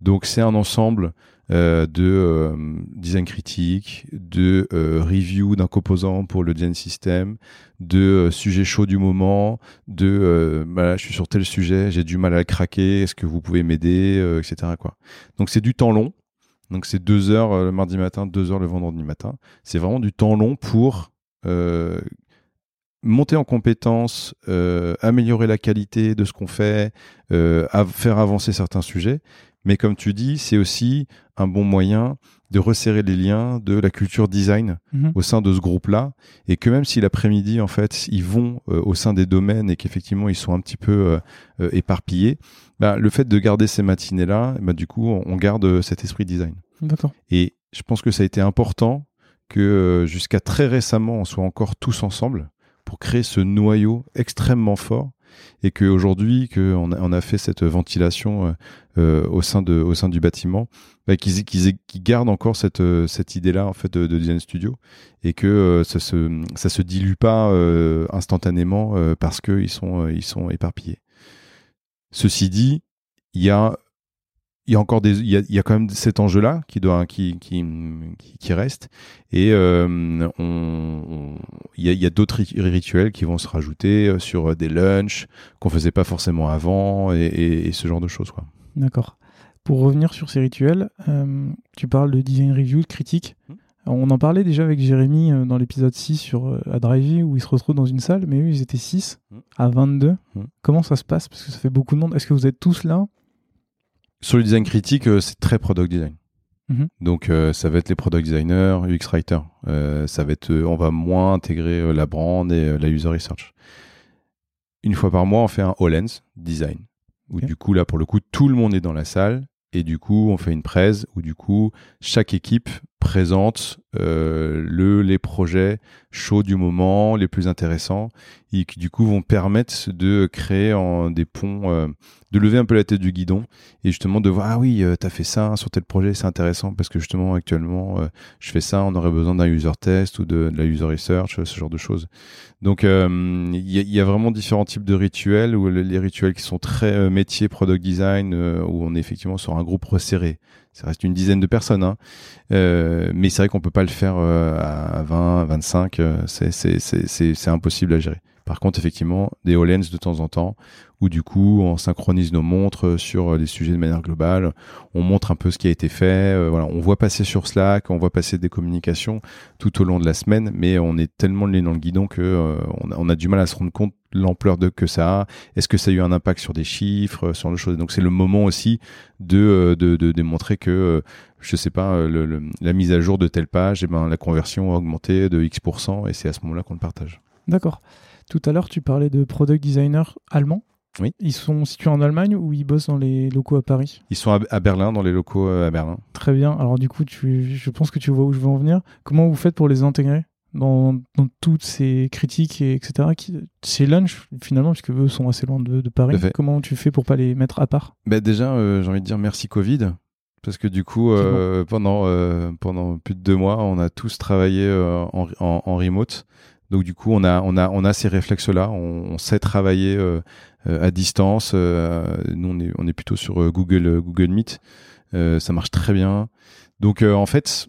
Donc c'est un ensemble euh, de design critique, de review d'un composant pour le design system, de sujets chauds du moment, de je suis sur tel sujet, j'ai du mal à le craquer, est-ce que vous pouvez m'aider, etc. Donc c'est du temps long. Donc c'est deux heures euh, le mardi matin, deux heures le vendredi matin. C'est vraiment du temps long pour euh, monter en compétence, euh, améliorer la qualité de ce qu'on fait, faire avancer certains sujets. Mais comme tu dis, c'est aussi un bon moyen de resserrer les liens de la culture design Mhm. au sein de ce groupe-là, et que même si l'après-midi, en fait, ils vont euh, au sein des domaines et qu'effectivement ils sont un petit peu euh, euh, éparpillés, bah, le fait de garder ces matinées-là, bah, du coup, on garde cet esprit design. D'accord. Et je pense que ça a été important que jusqu'à très récemment, on soit encore tous ensemble pour créer ce noyau extrêmement fort et qu'aujourd'hui, qu'on a, on a fait cette ventilation euh, euh, au, sein de, au sein du bâtiment, bah, qu'ils gardent encore cette, euh, cette idée-là en fait, de, de design studio et que ça se, se dilue pas instantanément parce qu'ils sont, ils sont éparpillés. Ceci dit, il y a il y a encore des il y a, il y a quand même cet enjeu là qui doit qui qui qui, reste et euh, on, on- il y a, il y a d'autres ri- rituels qui vont se rajouter euh, sur des lunchs qu'on faisait pas forcément avant et, et- et ce genre de choses quoi. D'accord. Pour revenir sur ces rituels, euh, tu parles de design review, de critique. Mhm. On en parlait déjà avec Jérémy euh, dans l'épisode 6 sur euh, à Drivey où ils se retrouvent dans une salle, mais eux ils étaient 6 Mhm. à 22. Mhm. Comment ça se passe? Parce que ça fait beaucoup de monde. Est-ce que vous êtes tous là? Sur le design critique, euh, c'est très product design. Mhm. Donc euh, ça va être les product designers, UX writer. Euh, ça va être, euh, on va moins intégrer la brand et la user research. Une fois par mois, on fait un All-Ends design. Où du coup, là, pour le coup, tout le monde est dans la salle. Et du coup, on fait une presse où du coup, chaque équipe présente euh, le, les projets chauds du moment, les plus intéressants, et qui du coup vont permettre de créer des ponts, euh, de lever un peu la tête du guidon et justement de voir ah oui euh, t'as fait ça sur tel projet c'est intéressant parce que justement actuellement euh, je fais ça on aurait besoin d'un user test ou de, la user research ce genre de choses. Donc il y, y a vraiment différents types de rituels ou les rituels qui sont très métier product design où on est effectivement sur un groupe resserré ça reste une dizaine de personnes hein. Euh, mais c'est vrai qu'on peut pas le faire euh, à 20 25 euh, c'est impossible à gérer par contre, effectivement, des HoloLens de temps en temps, où du coup, on synchronise nos montres sur les sujets de manière globale, on montre un peu ce qui a été fait, euh, voilà, on voit passer sur Slack, on voit passer des communications tout au long de la semaine, mais on est tellement le nez dans le guidon que euh, on, a, du mal à se rendre compte l'ampleur de que ça a. Est-ce que ça a eu un impact sur des chiffres, sur le choses Donc c'est le moment aussi de, euh, de, de démontrer que euh, je sais pas, euh, le, le- la mise à jour de telle page, eh ben, la conversion a augmenté de X%, et c'est à ce moment-là qu'on le partage. D'accord. Tout à l'heure, tu parlais de product designers allemands. Oui. Ils sont situés en Allemagne ou ils bossent dans les locaux à Paris? Ils sont à, Berlin, dans les locaux à Berlin. Très bien. Alors du coup, tu, je pense que tu vois où je veux en venir. Comment vous faites pour les intégrer? Dans, dans toutes ces critiques et etc. Qui, chez Lunch, finalement, puisque eux sont assez loin de, de Paris. Comment tu fais pour pas les mettre à part? Bah déjà, euh, j'ai envie de dire merci Covid. Parce que du coup, euh, pendant, euh, pendant plus de deux mois, on a tous travaillé en, en, en remote. Donc du coup, on a, on a, on a ces réflexes-là. On, on sait travailler à distance. Nous, on est, on est plutôt sur Google, Google Meet. Ça marche très bien. Donc en fait,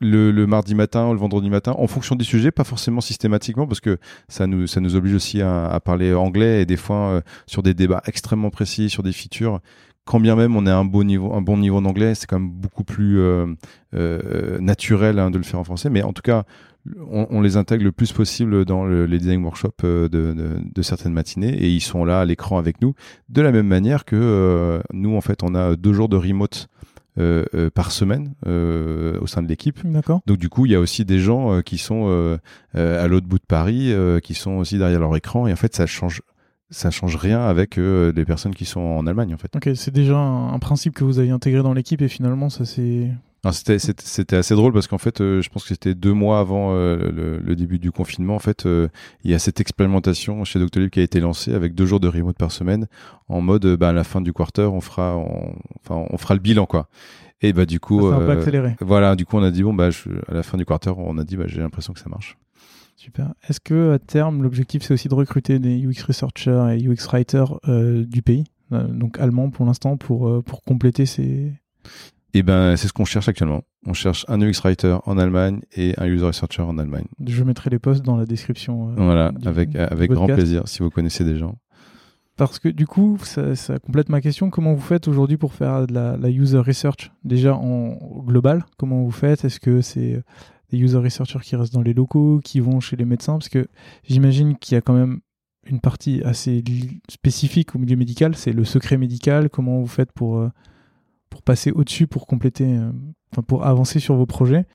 le, le mardi matin ou le vendredi matin, en fonction des sujets, pas forcément systématiquement, parce que ça nous, ça nous oblige aussi à, à parler anglais et des fois euh, sur des débats extrêmement précis, sur des features. Quand bien même on a un bon niveau, un bon niveau d'anglais, c'est quand même beaucoup plus euh, euh, naturel hein, de le faire en français. Mais en tout cas, on, on les intègre le plus possible dans le, les design workshops euh, de, de, de certaines matinées et ils sont là à l'écran avec nous. De la même manière que euh, nous, en fait, on a deux jours de remote par semaine euh, au sein de l'équipe. Donc du coup, il y a aussi des gens euh, qui sont euh, euh, à l'autre bout de Paris, euh, qui sont aussi derrière leur écran, et en fait, ça change, ça change rien avec euh, les personnes qui sont en Allemagne, en fait. Ok, c'est déjà un, un principe que vous avez intégré dans l'équipe et finalement, ça s'est C'était assez drôle parce qu'en fait, euh, je pense que c'était deux mois avant euh, le, le, début du confinement. En fait, euh, il y a cette expérimentation chez Doctolib qui a été lancée avec deux jours de remote par semaine, en mode, bah, à la fin du quarter, on fera, enfin, on fera le bilan, quoi. Et bah du coup, voilà, du coup, on a dit bon, bah, à la fin du quarter, on a dit, bah, j'ai l'impression que ça marche. Super. Est-ce que à terme, l'objectif c'est aussi de recruter des UX researchers et UX writers du pays, donc allemands pour l'instant, pour pour compléter ces et eh ben, c'est ce qu'on cherche actuellement. On cherche un UX writer en Allemagne et un user researcher en Allemagne. Je mettrai les posts dans la description. Euh, voilà, avec, avec grand plaisir si vous connaissez des gens. Parce que du coup, ça, ça complète ma question. Comment vous faites aujourd'hui pour faire de la, la, user research? Déjà en global Comment vous faites? Est-ce que c'est des user researchers qui restent dans les locaux, qui vont chez les médecins? Parce que j'imagine qu'il y a quand même une partie assez spécifique au milieu médical, c'est le secret médical. Comment vous faites pour euh, pour passer au-dessus, pour compléter, euh, pour avancer sur vos projets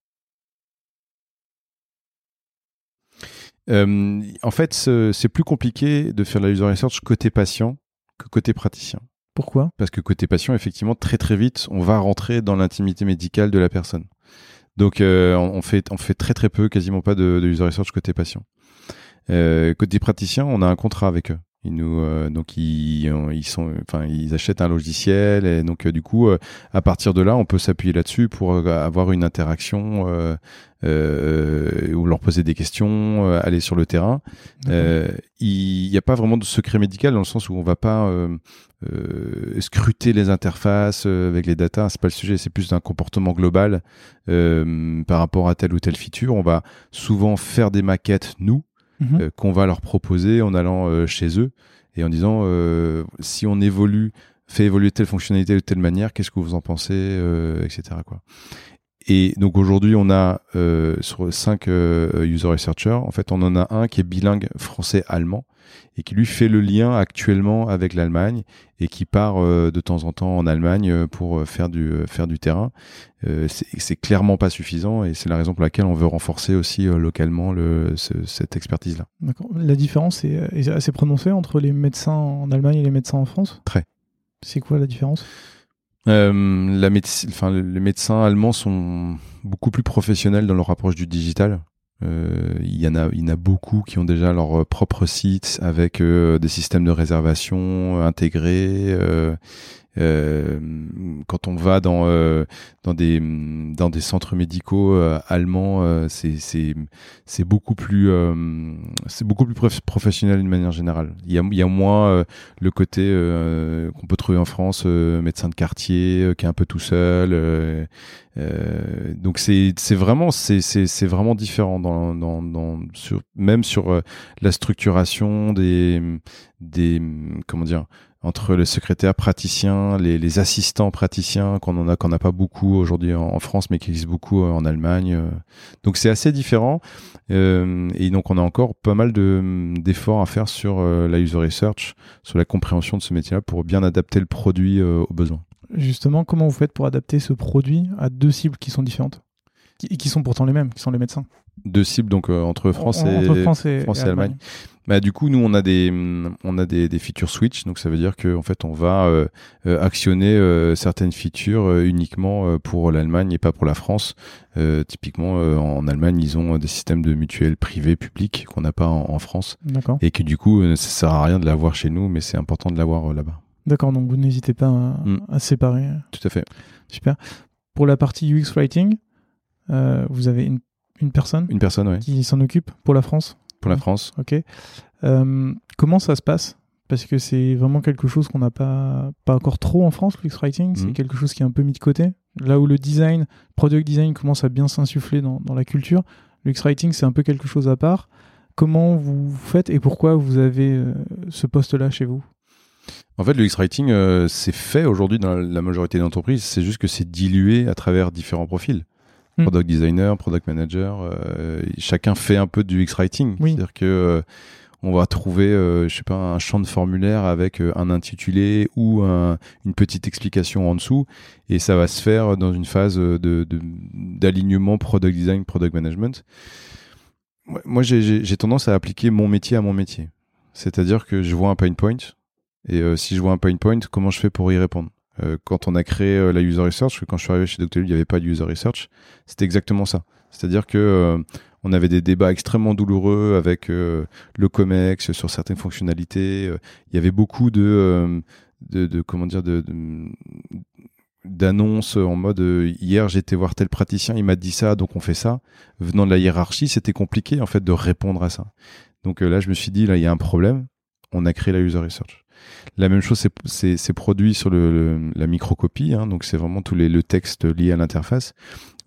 euh, En fait, c'est plus compliqué de faire la user research côté patient que côté praticien. Pourquoi? Parce que côté patient, effectivement, très très vite, on va rentrer dans l'intimité médicale de la personne. Donc, euh, on, fait, on fait très très peu, quasiment pas de, de user research côté patient. côté praticien, on a un contrat avec eux. Ils nous euh, donc ils, ils sont enfin ils achètent un logiciel et donc euh, du coup euh, à partir de là on peut s'appuyer là-dessus pour avoir une interaction ou leur poser des questions aller sur le terrain. Il n'y a pas vraiment de secret médical dans le sens où on va pas scruter les interfaces avec les datas c'est pas le sujet c'est plus un comportement global par rapport à telle ou telle feature. On va souvent faire des maquettes nous Mhm. Euh, qu'on va leur proposer en allant euh, chez eux et en disant euh, si on évolue, fait évoluer telle fonctionnalité de telle manière, qu'est-ce que vous en pensez, etc. Quoi. Et donc aujourd'hui, on a sur cinq user researchers, en fait, on en a un qui est bilingue français-allemand et qui lui fait le lien actuellement avec l'Allemagne et qui part euh, de temps en temps en Allemagne euh, pour euh, faire du faire du terrain. c'est clairement pas suffisant et c'est la raison pour laquelle on veut renforcer aussi localement le, cette expertise là. La différence est, assez prononcée entre les médecins en Allemagne et les médecins en France? Très. C'est quoi la différence? La médecine, enfin, les médecins allemands sont beaucoup plus professionnels dans leur approche du digital. Euh, il y en a, il y en a beaucoup qui ont déjà leur euh, propre site avec euh, des systèmes de réservation intégrés. Euh, quand on va dans euh, dans des dans des centres médicaux euh, allemands, c'est c'est c'est beaucoup plus c'est beaucoup plus professionnel d'une manière générale. Il y a il y a moins le côté qu'on peut trouver en France, médecin de quartier qui est un peu tout seul. donc c'est c'est vraiment c'est c'est c'est vraiment différent dans dans dans sur même sur la structuration des des comment dire entre les secrétaires praticiens, les, les assistants praticiens qu'on en a qu'on n'a pas beaucoup aujourd'hui en, France, mais qui existent beaucoup euh, en Allemagne. Euh. Donc c'est assez différent. Euh, et donc on a encore pas mal de d'efforts à faire sur la user research, sur la compréhension de ce métier-là pour bien adapter le produit aux besoins. Justement, comment vous faites pour adapter ce produit à deux cibles qui sont différentes? Qui sont pourtant les mêmes, qui sont les médecins Deux cibles donc entre France, et, France et, Allemagne. Bah, du coup, nous, on a des, on a des, des features switch. Donc, ça veut dire qu'en fait, on va euh, euh, actionner euh, certaines features uniquement pour l'Allemagne et pas pour la France. typiquement, en Allemagne, ils ont des systèmes de mutuelles privées publiques qu'on n'a pas en, France. Et que du coup, ça sert à rien de l'avoir chez nous, mais c'est important de l'avoir là-bas. D'accord. Donc, vous n'hésitez pas à, mm. à, séparer. Tout à fait. Super. Pour la partie UX Writing, vous avez une, une personne, une personne qui s'en occupe pour la France pour la France. Ok. Euh, comment ça se passe? Parce que c'est vraiment quelque chose qu'on n'a pas, pas encore trop en France, l'UX Writing. C'est mhm. quelque chose qui est un peu mis de côté. Là où le design, product design commence à bien s'insuffler dans, dans, la culture, l'UX Writing, c'est un peu quelque chose à part. Comment vous faites et pourquoi vous avez euh, ce poste-là chez vous? En fait, le X-Writing, euh, c'est fait aujourd'hui dans la majorité des entreprises. C'est juste que c'est dilué à travers différents profils. Hmm. product designer, product manager, euh, chacun fait un peu du X-writing. C'est-à-dire que euh, on va trouver, euh, je sais pas, un champ de formulaire avec un intitulé ou une petite explication en dessous, et ça va se faire dans une phase de d'alignement product design, product management. Moi, j'ai tendance à appliquer mon métier à mon métier. C'est-à-dire que je vois un pain point, et si je vois un pain point, comment je fais pour y répondre? Quand on a créé la user research, quand je suis arrivé chez Doctolib, il n'y avait pas de user research. C'était exactement ça. C'est-à-dire que on avait des débats extrêmement douloureux avec le Comex sur certaines fonctionnalités. Il y avait beaucoup de, de, comment dire de, d'annonces en mode euh, hier j'étais voir tel praticien il m'a dit ça donc on fait ça venant de la hiérarchie c'était compliqué en fait de répondre à ça donc euh, là je me suis dit là il y a un problème on a créé la user research la même chose c'est produit sur la microcopie hein, donc c'est vraiment tous les le texte lié à l'interface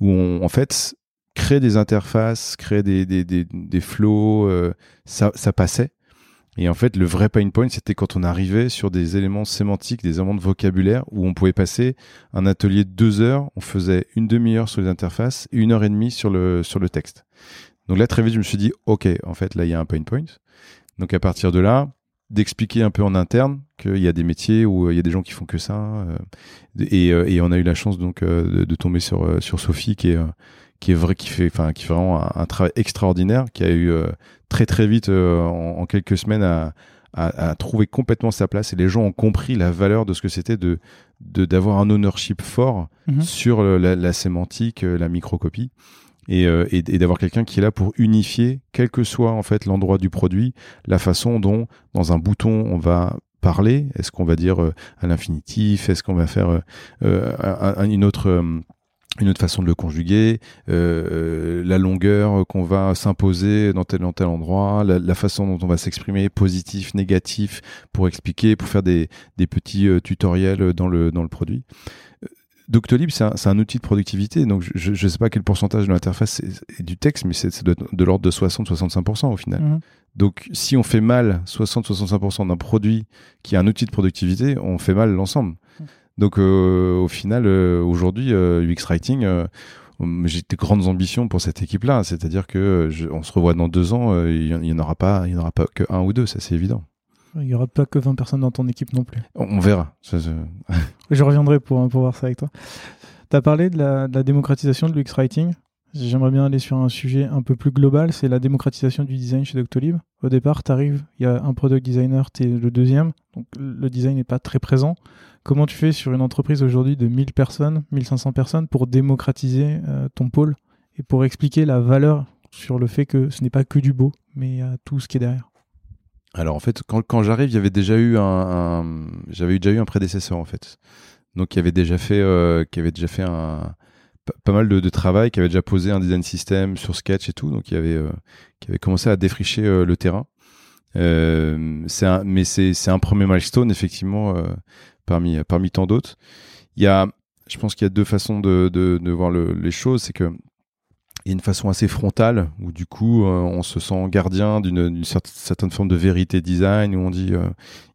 où on en fait crée des interfaces créer des des, flows euh, ça ça passait et en fait, le vrai pain point, c'était quand on arrivait sur des éléments sémantiques, des éléments de vocabulaire, où on pouvait passer un atelier de deux heures, on faisait une demi-heure sur les interfaces et une heure et demie sur le, sur le texte. Donc là, très vite, je me suis dit, OK, en fait, là, il y a un pain point. Donc à partir de là, d'expliquer un peu en interne qu'il y a des métiers où euh, il y a des gens qui font que ça. Euh, et, euh, et, on a eu la chance donc de, de, tomber sur, sur Sophie, qui est qui est vrai, qui fait, enfin, qui fait vraiment un, travail extraordinaire, qui a eu euh, très très vite, euh, en, quelques semaines, à, à, trouver complètement sa place. Et les gens ont compris la valeur de ce que c'était de d'avoir un ownership fort mhm. sur la, la, sémantique, la microcopie. Et, et, d'avoir quelqu'un qui est là pour unifier, quel que soit en fait l'endroit du produit, la façon dont dans un bouton on va parler. Est-ce qu'on va dire à l'infinitif? Est-ce qu'on va faire une autre une autre façon de le conjuguer, euh, euh, la longueur qu'on va s'imposer dans tel ou tel endroit, la, façon dont on va s'exprimer, positif, négatif, pour expliquer, pour faire des, petits euh, tutoriels dans le, dans le produit. Doctolib, c'est un, un, outil de productivité, donc je ne sais pas quel pourcentage de l'interface est, du texte, mais c'est de, l'ordre de 60-65% au final. Mmh. Donc si on fait mal 60-65% d'un produit qui est un outil de productivité, on fait mal l'ensemble. Mmh. Donc euh, au final, euh, aujourd'hui, euh, UX Writing, j'ai de grandes ambitions pour cette équipe-là. C'est-à-dire que on se revoit dans deux ans, il n'y en aura pas, il y en aura pas que un ou deux, ça c'est évident. Il n'y aura pas que 20 personnes dans ton équipe non plus. On, verra. je... reviendrai pour, pour voir ça avec toi. Tu as parlé de la, de la démocratisation de l'UX Writing. J'aimerais bien aller sur un sujet un peu plus global, c'est la démocratisation du design chez Doctolib. Au départ, tu arrives, il y a un product designer, tu es le deuxième, donc le design n'est pas très présent. Comment tu fais sur une entreprise aujourd'hui de 1000 personnes, 1500 personnes pour démocratiser euh, ton pôle et pour expliquer la valeur sur le fait que ce n'est pas que du beau, mais il y a tout ce qui est derrière? Alors en fait, quand, j'arrive, il y avait déjà eu un, j'avais déjà eu un prédécesseur en fait. Donc qui avait déjà fait, euh, qui avait déjà fait un pas mal de, travail, qui avait déjà posé un design system sur Sketch et tout, donc il avait, euh, qui avait commencé à défricher le terrain. Euh, un, mais c'est, un premier milestone effectivement parmi, parmi tant d'autres. Il y a, je pense qu'il y a deux façons de, de, voir le, les choses. C'est que il y a une façon assez frontale où du coup euh, on se sent gardien d'une certaine forme de vérité design où on dit euh,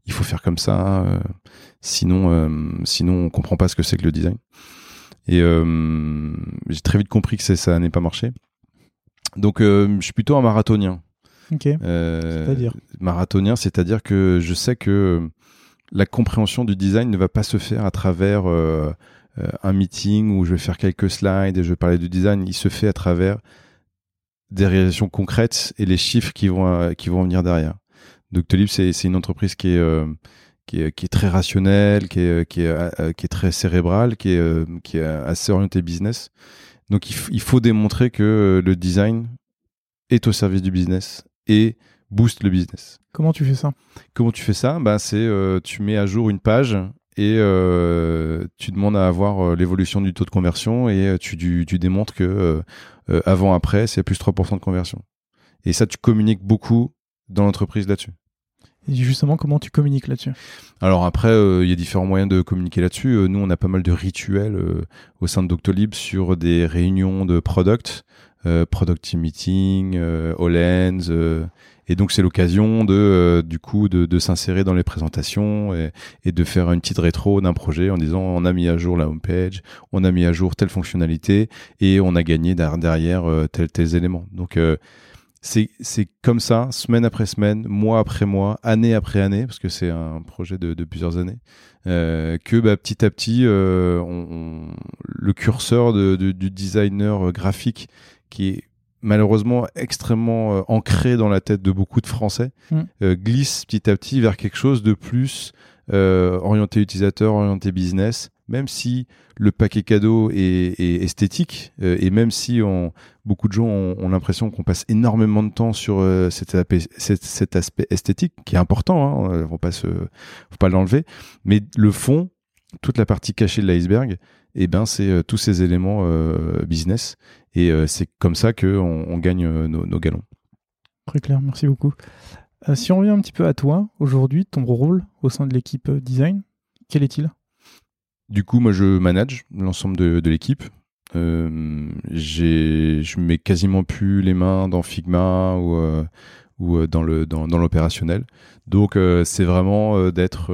il faut faire comme ça euh, sinon sinon on comprend pas ce que c'est que le design. Et j'ai très vite compris que ça n'est pas marché. Donc je suis plutôt un marathonien. Ok. C'est-à-dire? marathonien c'est-à-dire que je sais que la compréhension du design ne va pas se faire à travers un meeting où je vais faire quelques slides et je vais parler du design. Il se fait à travers des réalisations concrètes et les chiffres qui vont, euh, qui vont venir derrière. Doctolib, c'est une entreprise qui est, qui est, qui est très rationnelle, qui est, qui est, qui est très cérébrale, qui est, qui est assez orientée business. Donc il, il, faut démontrer que le design est au service du business et booste le business. Comment tu fais ça? Comment tu fais ça? Bah, C'est euh, tu mets à jour une page et euh, tu demandes à avoir euh, l'évolution du taux de conversion et tu, tu, démontres que avant après c'est plus 3% de conversion. Et ça tu communiques beaucoup dans l'entreprise là-dessus. Et justement, comment tu communiques là-dessus? Alors après, il y a différents moyens de communiquer là-dessus. nous, on a pas mal de rituels au sein de Doctolib sur des réunions de product, product team meeting, all ends, et donc c'est l'occasion de euh, du coup de, de s'insérer dans les présentations et, de faire une petite rétro d'un projet en disant on a mis à jour la homepage, on a mis à jour telle fonctionnalité et on a gagné derrière euh, tel tel élément. Donc euh, c'est comme ça, semaine après semaine, mois après mois, année après année, parce que c'est un projet de, plusieurs années, euh, que bah, petit à petit, euh, le curseur du designer graphique qui est malheureusement extrêmement euh, ancré dans la tête de beaucoup de Français, mm. euh, glisse petit à petit vers quelque chose de plus orienté utilisateur, orienté business, même si le paquet cadeau est, esthétique et même si on, beaucoup de gens ont, l'impression qu'on passe énormément de temps sur cet, aspect esthétique qui est important, hein, faut pas se, faut pas l'enlever, mais le fond, toute la partie cachée de l'iceberg, et eh ben c'est tous ces éléments business et c'est comme ça que on, gagne nos, nos galons. Très clair, merci beaucoup. Euh, si on revient un petit peu à toi, aujourd'hui, ton rôle au sein de l'équipe euh, design, quel est-il? Du coup, moi, je manage l'ensemble de, l'équipe. Euh, je mets quasiment plus les mains dans Figma ou, euh, ou dans le dans, dans l'opérationnel. Donc, c'est vraiment d'être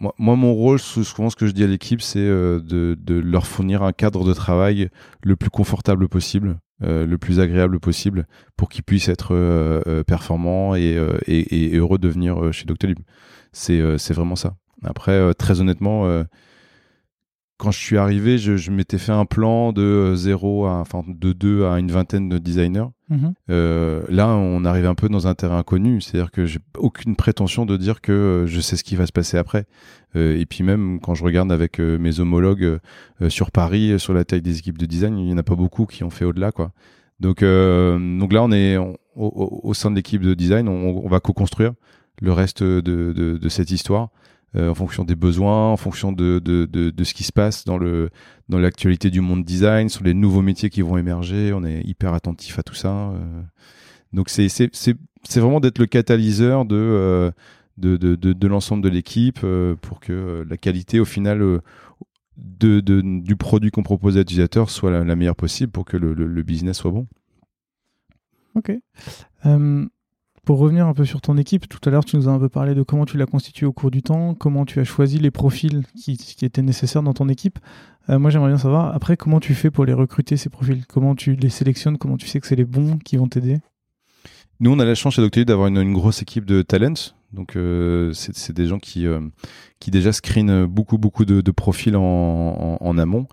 moi, mon rôle, souvent, ce que je dis à l'équipe, c'est de, de, leur fournir un cadre de travail le plus confortable possible euh, le plus agréable possible pour qu'ils puissent être euh, euh, performants et, heureux de venir chez Doctolib. C'est vraiment ça. Après, très honnêtement, quand je suis arrivé, je, je m'étais fait un plan de 0 à, enfin, de 2 à une vingtaine de designers. Mhm. Euh, là, on arrive un peu dans un terrain inconnu, c'est-à-dire que j'ai aucune prétention de dire que euh, je sais ce qui va se passer après. Euh, et puis même quand je regarde avec mes homologues sur Paris, sur la taille des équipes de design, il y en a pas beaucoup qui ont fait au-delà, quoi. Donc, donc là, on est au, sein de l'équipe de design, on, va co-construire le reste de cette histoire. Euh, en fonction des besoins, en fonction de, de, de, ce qui se passe dans le dans l'actualité du monde design, sur les nouveaux métiers qui vont émerger. On est hyper attentif à tout ça. Euh. Donc c'est c'est c'est vraiment d'être le catalyseur de euh, de, de, de, l'ensemble de l'équipe pour que la qualité au final de, du produit qu'on propose à l'utilisateur soit la, meilleure possible pour que le, le, business soit bon. Ok. Pour revenir un peu sur ton équipe, tout à l'heure tu nous as un peu parlé de comment tu l'as constituée au cours du temps, comment tu as choisi les profils qui, étaient nécessaires dans ton équipe. Euh, moi j'aimerais bien savoir après comment tu fais pour les recruter ces profils, comment tu les sélectionnes, comment tu sais que c'est les bons qui vont t'aider? Nous on a la chance chez Doctolib d'avoir une, grosse équipe de talents, donc euh, c'est des gens qui, euh, qui déjà screenent beaucoup beaucoup de, profils en amont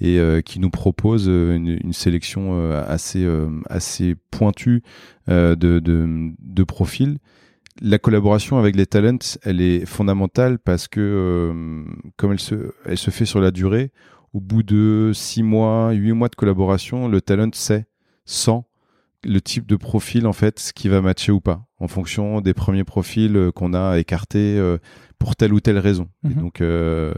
et euh, qui nous propose euh, une, sélection euh, assez assez pointue de, de, profils. La collaboration avec les talents, elle est fondamentale parce que comme elle se, elle se fait sur la durée, au bout de six mois, huit mois de collaboration, le talent sait, sent le type de profil en fait, ce qui va matcher ou pas, en fonction des premiers profils qu'on a écartés pour telle ou telle raison. Mhm. donc, euh,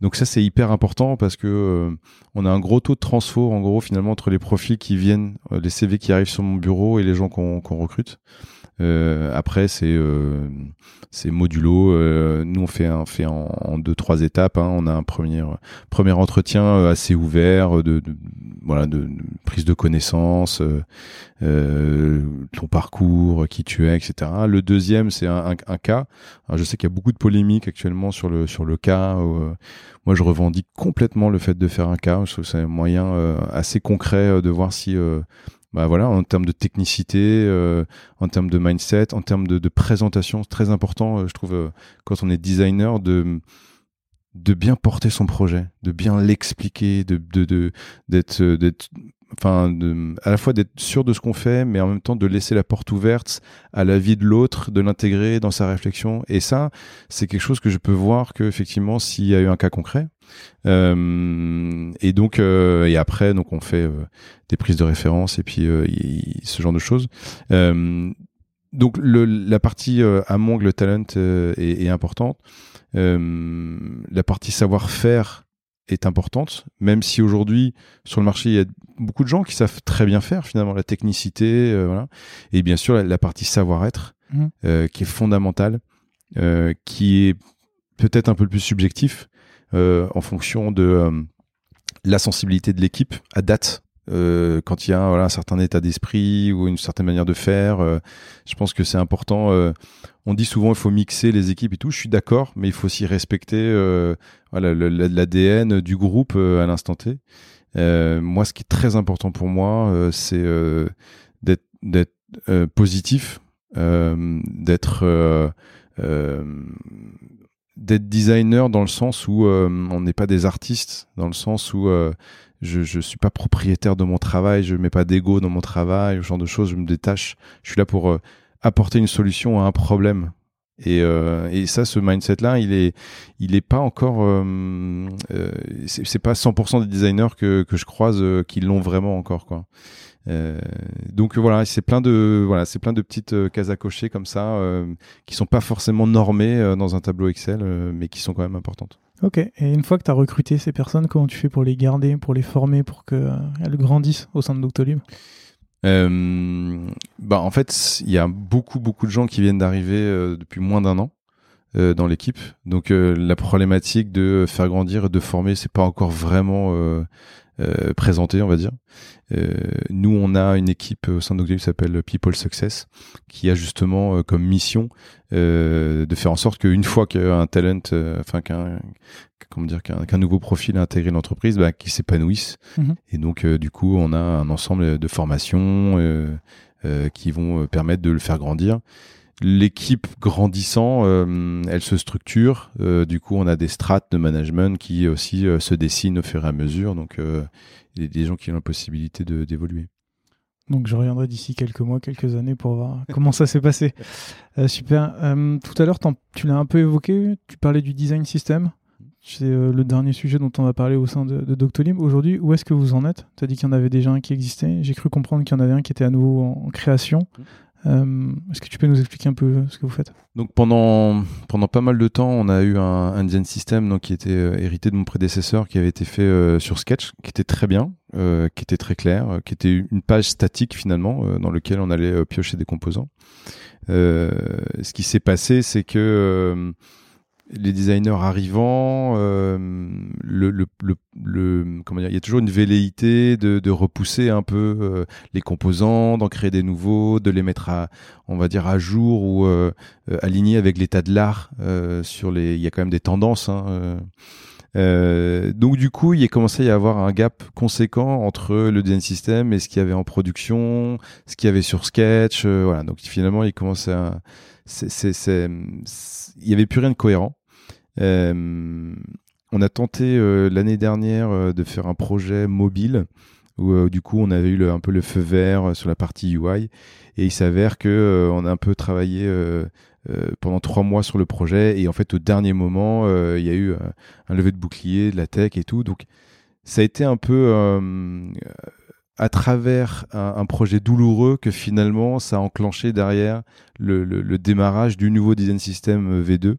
donc ça c'est hyper important parce que euh, on a un gros taux de transfert en gros finalement entre les profils qui viennent, euh, les CV qui arrivent sur mon bureau et les gens qu'on recrute. Euh, après, c'est euh, c'est modulo. Euh, nous, on fait un fait en, deux trois étapes. Hein. On a un premier premier entretien assez ouvert de, de voilà de, prise de connaissance, ton parcours, qui tu es, etc. Le deuxième, c'est un, un, cas. je sais qu'il y a beaucoup de polémiques actuellement sur le sur le cas. moi, je revendique complètement le fait de faire un cas. Je trouve que c'est un moyen assez concret de voir si bah voilà, en termes de technicité, euh, en termes de mindset, en termes de, de présentation, c'est très important, euh, je trouve, euh, quand on est designer, de de bien porter son projet, de bien l'expliquer, de de d'être d'être enfin à la fois d'être sûr de ce qu'on fait mais en même temps de laisser la porte ouverte à la vie de l'autre de l'intégrer dans sa réflexion. Et ça c'est quelque chose que je peux voir que effectivement s'il y a eu un cas concret. Euh, et donc euh, et après donc on fait euh, des prises de référence et puis ce genre de choses. Donc la partie amont le talent est, importante. La partie savoir-faire est importante, même si aujourd'hui sur le marché il y a beaucoup de gens qui savent très bien faire finalement la technicité, voilà. et bien sûr la, partie savoir-être mmh. qui est fondamentale, qui est peut-être un peu plus subjectif, euh, en fonction de euh, la sensibilité de l'équipe à date. Euh, quand il y a un certain état d'esprit ou une certaine manière de faire, je pense que c'est important. on dit souvent il faut mixer les équipes et tout. Je suis d'accord, mais il faut aussi respecter voilà l'ADN du groupe à l'instant T. moi, ce qui est très important pour moi, c'est d'être positif, d'être designer dans le sens où euh, on n'est pas des artistes, dans le sens où euh, je je suis pas propriétaire de mon travail, je mets pas d'ego dans mon travail, ce genre de choses, je me détache. Je suis là pour euh, apporter une solution à un problème Et, euh, et ça, ce mindset-là, il est, il est pas encore, euh, euh, c'est pas 100% des designers que, je croise qui l'ont vraiment encore, quoi. Donc voilà, c'est plein de voilà, plein de petites cases à cocher comme ça, qui sont pas forcément normées dans un tableau Excel, mais qui sont quand même importantes. Ok, et une fois que tu as recruté ces personnes, comment tu fais pour les garder, pour les former, pour qu'elles grandissent au sein de Doctolib? Euh, bah en fait, il y a beaucoup beaucoup de gens qui viennent d'arriver euh, depuis moins d'un an euh, dans l'équipe. Donc euh, la problématique de faire grandir et de former, c'est pas encore vraiment euh, présenté, on va dire. Euh, nous, on a une équipe au sein de Doctolib qui s'appelle People Success, qui a justement euh, comme mission euh, de faire en sorte qu'une fois qu'un talent, euh, enfin qu'un comment dire qu'un nouveau profil a intégré l'entreprise, bah, qu'il s'épanouisse. Mhm. Et donc, euh, du coup, on a un ensemble de formations euh, euh, qui vont permettre de le faire grandir. L'équipe grandissant, euh, elle se structure. Euh, du coup, on a des strates de management qui aussi euh, se dessinent au fur et à mesure. Donc, il y a des gens qui ont la possibilité d'évoluer. Donc je reviendrai d'ici quelques mois, quelques années pour voir comment ça s'est passé. Super. Tout à l'heure, tu l'as un peu évoqué, tu parlais du design system. C'est le dernier sujet dont on va parler au sein de, de Doctolib. Aujourd'hui, où est-ce que vous en êtes? Tu as dit qu'il y en avait déjà un qui existait. J'ai cru comprendre qu'il y en avait un qui était à nouveau en création. Euh, est-ce que tu peux nous expliquer un peu ce que vous faites? Donc pendant pendant pas mal de temps, on a eu un, un design system donc qui était euh, hérité de mon prédécesseur, qui avait été fait euh, sur Sketch, qui était très bien, qui était très clair, qui était une page statique finalement dans lequel on allait piocher des composants. Ce qui s'est passé, c'est que les designers arrivant, euh, le, le, le, le- comment dire, il y a toujours une velléité de, de repousser un peu euh, les composants, d'en créer des nouveaux, de les mettre à, on va dire, à jour ou euh, euh, alignés avec l'état de l'art. euh, sur les, il y a quand même des tendances. Hein, euh. Donc du coup, il a commencé à y avoir un gap conséquent entre le design system et ce qu'il y avait en production, ce qu'il y avait sur Sketch. euh. Donc finalement, il commençait il y avait plus rien de cohérent. Euh, on a tenté l'année dernière de faire un projet mobile où du coup on avait eu un peu le feu vert sur la partie UI et il s'avère que on a un peu travaillé pendant trois mois sur le projet et en fait au dernier moment euh, il y a eu euh, un lever de bouclier, de la tech et tout donc ça a été un peu euh, à travers un, projet douloureux que finalement ça a enclenché derrière le, démarrage du nouveau design system V2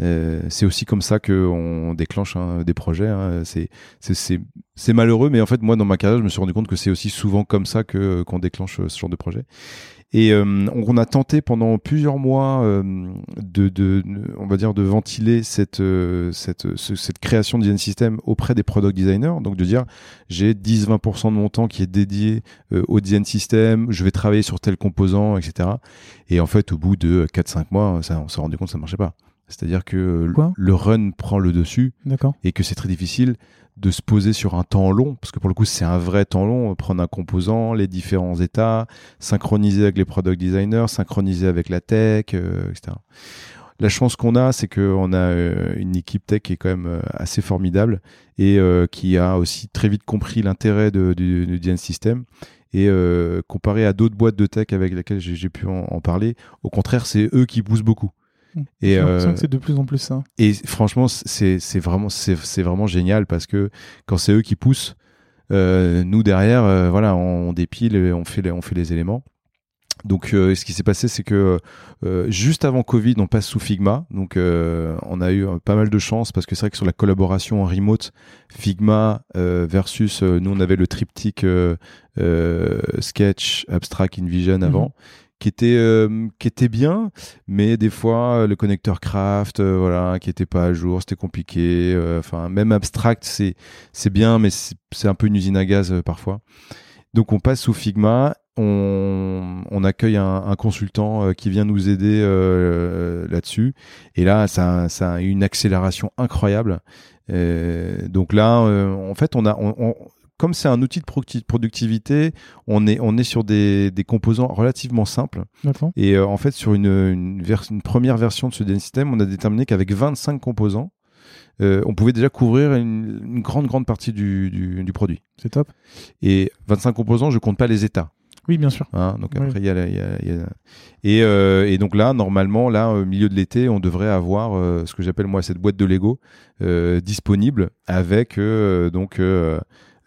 euh, c'est aussi comme ça qu'on déclenche hein, des projets. hein. C'est, malheureux, mais en fait, moi, dans ma carrière, je me suis rendu compte que c'est aussi souvent comme ça qu'on déclenche euh, ce genre de projet. Et euh, on, a tenté pendant plusieurs mois euh, de, de, on va dire, de ventiler cette, euh, cette, ce- cette création de design system auprès des product designers. Donc de dire, j'ai 10-20% de mon temps qui est dédié euh, au design system, je vais travailler sur tel composant, etc. Et en fait, au bout de 4-5 mois, ça, on s'est rendu compte que ça marchait pas. C'est-à-dire que Quoi le run prend le dessus et que c'est très difficile de se poser sur un temps long, parce que pour le coup c'est un vrai temps long, prendre un composant, les différents états, synchroniser avec les product designers, synchroniser avec la tech, euh, etc. La chance qu'on a, c'est qu'on a euh, une équipe tech qui est quand même euh, assez formidable et euh, qui a aussi très vite compris l'intérêt de- du, design system. Et euh, comparé à d'autres boîtes de tech avec lesquelles j'ai j'ai pu en, en parler, au contraire, c'est eux qui poussent beaucoup. Et, J'ai l'impression euh, que c'est de plus en plus ça. et franchement, c'est c'est vraiment c'est c'est vraiment génial parce que quand c'est eux qui poussent, euh, nous derrière, euh, voilà, on, on dépile, et on fait les, on fait les éléments. Donc, euh, ce qui s'est passé, c'est que juste avant Covid, on passe sous Figma. Donc, on a eu pas mal de chance parce que c'est vrai que sur la collaboration en remote, Figma versus nous, on avait le triptyque Sketch, Abstract, InVision avant. Qui était euh, qui était bien, mais des fois euh, le connecteur Craft, euh, voilà, qui était pas à jour, c'était compliqué. Enfin, même abstract, c'est c'est bien, mais c'est un peu une usine à gaz parfois. Donc on passe sous Figma, on, accueille un, consultant qui vient nous aider là-dessus, et là ça, ça une accélération incroyable. Donc là, en fait, on a, comme c'est un outil de producti- productivité, on est, on est sur des, des composants relativement simples. Et euh, en fait, sur une, une, vers- une première version de ce system, on a déterminé qu'avec 25 composants, euh, on pouvait déjà couvrir une, une grande, grande partie du, du, du produit. C'est top. Et 25 composants, je compte pas les états. Oui, bien sûr. Hein, donc après, il y a, la- il y a- il y a- Et, euh, et donc là, normalement, là, au milieu de l'été, on devrait avoir euh, ce que j'appelle moi cette boîte de Lego euh, disponible avec donc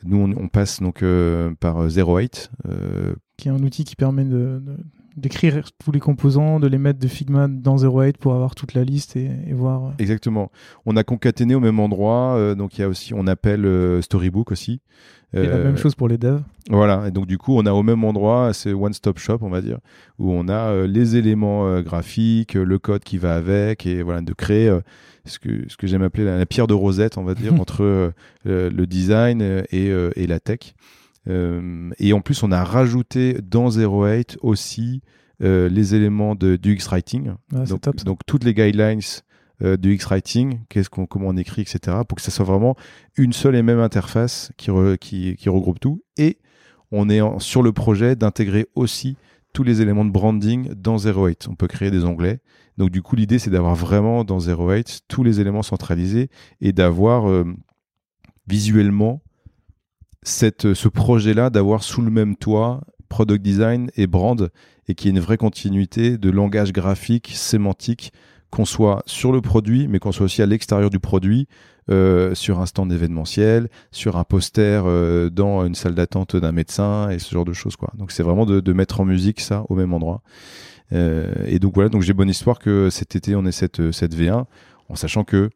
nous on, on passe donc euh, par 08 euh, Qui est un outil qui permet de, de- d'écrire tous les composants, de les mettre de Figma dans 08 pour avoir toute la liste et, et voir. euh, exactement. On a concaténé au même endroit, euh, donc il y a aussi on appelle euh, Storybook aussi. Et la Euh, même chose pour les devs. Voilà, et donc du coup, on a au même endroit, c'est one stop shop, on va dire, où on a euh, les éléments euh, graphiques, euh, le code qui va avec, et voilà, de créer euh, ce que ce que j'aime appeler la, la pierre de Rosette, on va dire, entre euh, le design euh, et, euh, et la tech. Et en plus, on a rajouté dans 08 aussi les éléments de, du X-Writing. Ah, donc, top. ça. donc toutes les guidelines euh, du X-Writing, qu'est-ce qu'on, comment on écrit, etc., pour que ça soit vraiment une seule et même interface qui, re- qui, qui regroupe tout. Et on est en- sur le projet d'intégrer aussi tous les éléments de branding dans 08. On peut créer des onglets. Donc du coup, l'idée, c'est d'avoir vraiment dans 08 tous les éléments centralisés et d'avoir euh, visuellement cette, ce projet-là, d'avoir sous le même toit product design et brand et qu'il y ait une vraie continuité de langage graphique, sémantique, qu'on soit sur le produit, mais qu'on soit aussi à l'extérieur du produit, euh, sur un stand événementiel, sur un poster euh, dans une salle d'attente d'un médecin et ce genre de choses. Donc c'est vraiment de, mettre en musique ça au même endroit. Euh, et donc voilà, donc j'ai bonne histoire que cet été on ait cette, cette V1, en sachant que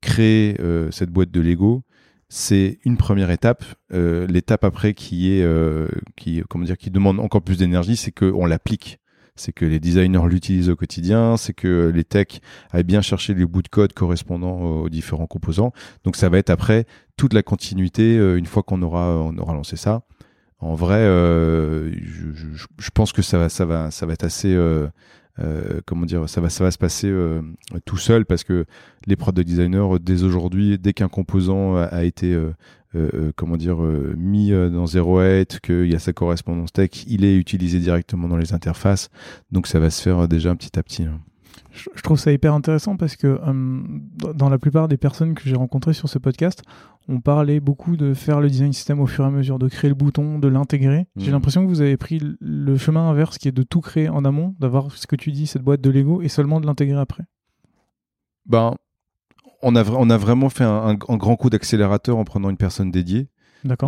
créer cette boîte de Lego, c'est une première étape. L'étape après qui est qui comment dire qui demande encore plus d'énergie, c'est qu'on l'applique. C'est que les designers l'utilisent au quotidien, c'est que les techs aillent bien chercher les bouts de code correspondant aux différents composants. Donc ça va être après toute la continuité euh, une fois qu'on aura on aura lancé ça. En vrai, euh, je, pense que ça va être assez euh, euh, comment dire ça va ça va se passer euh, tout seul parce que les product designers euh, dès aujourd'hui dès qu'un composant a, été comment dire mis dans 08 qu'il y a sa correspondance tech il est utilisé directement dans les interfaces donc ça va se faire déjà petit à petit hein. Je, trouve ça hyper intéressant parce que hum, dans- la plupart des personnes que j'ai rencontrées sur ce podcast, on parlait beaucoup de faire le design system au fur et à mesure, de créer le bouton, de l'intégrer. J'ai Mhm. l'impression que vous avez pris le chemin inverse qui est de tout créer en amont, d'avoir ce que tu dis, cette boîte de Lego, et seulement de l'intégrer après. ben on a, on a vraiment fait un, un- un grand coup d'accélérateur en prenant une personne dédiée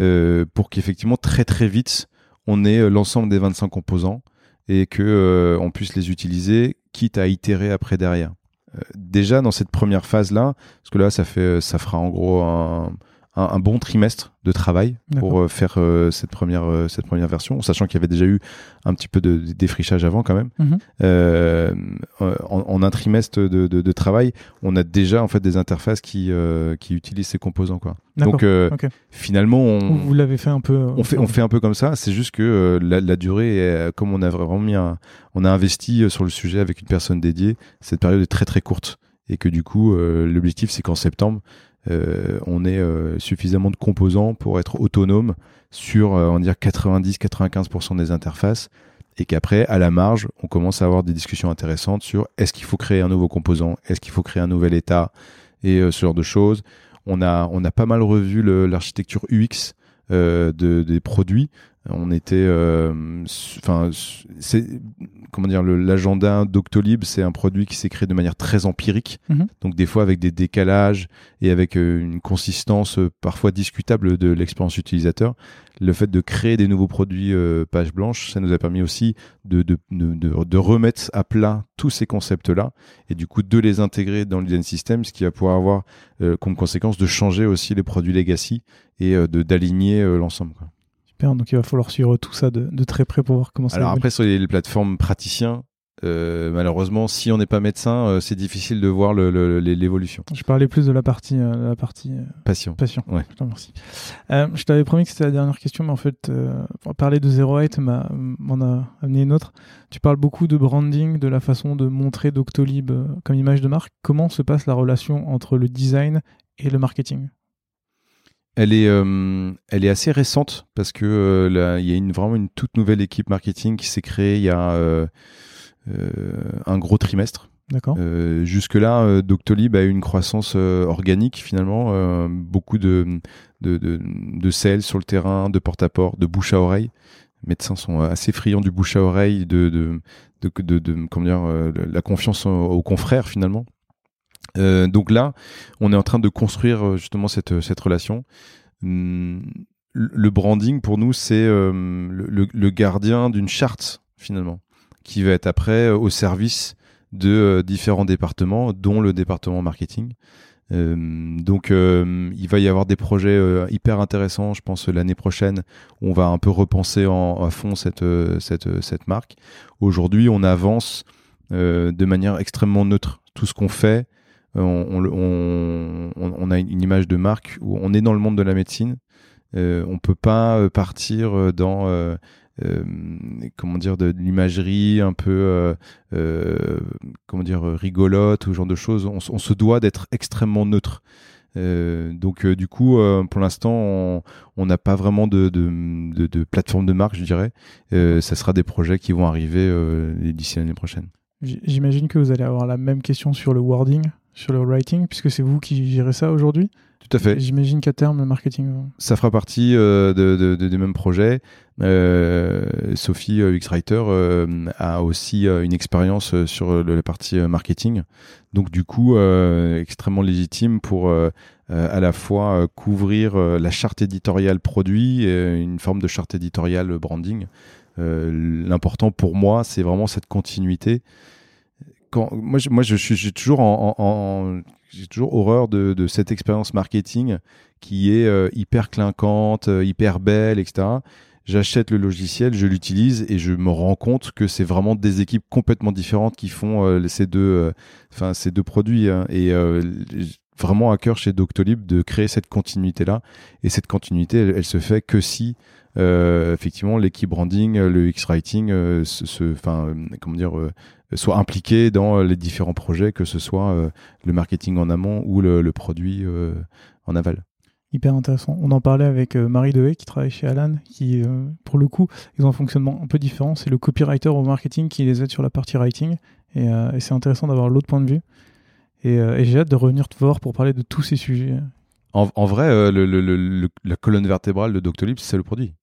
euh, pour qu'effectivement très très vite on ait euh, l'ensemble des 25 composants et que euh, on puisse les utiliser quitte à itérer après derrière. Euh, déjà dans cette première phase là, parce que là ça fait ça fera en gros un, un, un bon trimestre de travail pour euh, faire euh, cette première euh, cette première version, sachant qu'il y avait déjà eu un petit peu de, de défrichage avant quand même. Mhm. En, en un trimestre de, de, de travail, on a déjà en fait des interfaces qui qui utilisent ces composants quoi. Donc finalement on, Vous, l'avez fait un peu. on fait, on fait un peu comme ça. C'est juste que la, la durée, est, comme on a vraiment mis un, on a investi sur le sujet avec une personne dédiée, cette période est très très courte et que du coup, euh, l'objectif c'est qu'en septembre, on ait euh, suffisamment de composants pour être autonome sur, euh, on va dire 90-95% des interfaces et qu'après, à la marge, on commence à avoir des discussions intéressantes sur est-ce qu'il faut créer un nouveau composant, est-ce qu'il faut créer un nouvel état et euh, ce genre de choses. On a, pas mal revu l'architecture UX euh, de, des produits. On était, euh, enfin, c'est comment dire, l'agenda Doctolib, c'est un produit qui s'est créé de manière très empirique, Mhm. donc des fois avec des décalages et avec euh, une consistance euh, parfois discutable de l'expérience utilisateur. Le fait de créer des nouveaux produits euh, page blanche, ça nous a permis aussi de, de, de, de- de remettre à plat tous ces concepts-là et du coup de les intégrer dans le design system, ce qui va pouvoir avoir euh, comme conséquence de changer aussi les produits legacy et euh, de d'aligner l'ensemble. quoi. Donc il va falloir suivre tout ça de, de très près pour voir comment ça Alors après sur les, les plateformes praticiens, euh, malheureusement si on n'est pas médecin, euh, c'est difficile de voir l'évolution. Je parlais plus de la partie, euh, la partie Patient. patient. Ouais. Je. Euh, je t'avais promis que c'était la dernière question, mais en fait, parler de 08 m'a- m'en a amené une autre. Tu parles beaucoup de branding, de la façon de montrer Doctolib comme image de marque. Comment se passe la relation entre le design et le marketing? Elle est, euh, elle est assez récente parce que euh, là, il y a une, vraiment une toute nouvelle équipe marketing qui s'est créée il y a euh, un gros trimestre. D'accord Jusque-là, Doctolib a eu une croissance organique finalement, beaucoup de, de, de, de sales sur le terrain, de porte-à-porte, de bouche à oreille. médecins sont assez friands du bouche à oreille, de, de, de, de, comment dire, la confiance aux, confrères finalement. Donc là, on est en train de construire justement cette, cette relation. Hum, le branding pour nous, c'est le, gardien d'une charte finalement, qui va être après au service de différents départements, dont le département marketing. Euh, donc euh, il va y avoir des projets euh, hyper intéressants, je pense l'année prochaine, où on va un peu repenser en, à fond cette, cette, cette marque. Aujourd'hui, on avance de manière extrêmement neutre. Tout ce qu'on fait, on, on, a une image de marque où on est dans le monde de la médecine. Euh, on peut pas partir dans euh, comment dire de, l'imagerie un peu euh, euh, comment dire rigolote ou genre de choses on, se doit d'être extrêmement neutre donc du coup, pour l'instant, on n'a pas vraiment de, de, plateforme de marque, je dirais. ça sera des projets qui vont arriver d'ici l'année prochaine. J'imagine que vous allez avoir la même question sur le wording, sur le writing, puisque c'est vous qui gérez ça aujourd'hui. Tout à fait. J'imagine qu'à terme, le marketing. Ça fera partie euh, de, de, des mêmes projets. Euh, Sophie euh, X-Writer euh, a aussi une expérience sur la partie marketing. Donc, du coup, extrêmement légitime pour à la fois couvrir la charte éditoriale produit et une forme de charte éditoriale branding. L'important pour moi, c'est vraiment cette continuité. Moi, je, moi, je suis toujours en, j'ai toujours horreur de, cette expérience marketing qui est euh, hyper clinquante, euh, hyper belle, etc. J'achète le logiciel, je l'utilise et je me rends compte que c'est vraiment des équipes complètement différentes qui font euh, ces deux, enfin ces deux produits. Hein. et vraiment à cœur chez Doctolib de créer cette continuité là. Et cette continuité, elle se fait que si effectivement l'équipe branding, le X-writing, se, enfin comment dire soit impliqué dans euh, les différents projets, que ce soit euh, le marketing en amont ou le, produit euh, en aval. Hyper intéressant. On en parlait avec Marie Dehé qui travaille chez Alan, qui pour le coup, ils ont un fonctionnement un peu différent. C'est le copywriter au marketing qui les aide sur la partie writing. Et, c'est intéressant d'avoir l'autre point de vue. Et, j'ai hâte de revenir te voir pour parler de tous ces sujets. En, vrai, la colonne vertébrale de Doctolib, c'est le produit.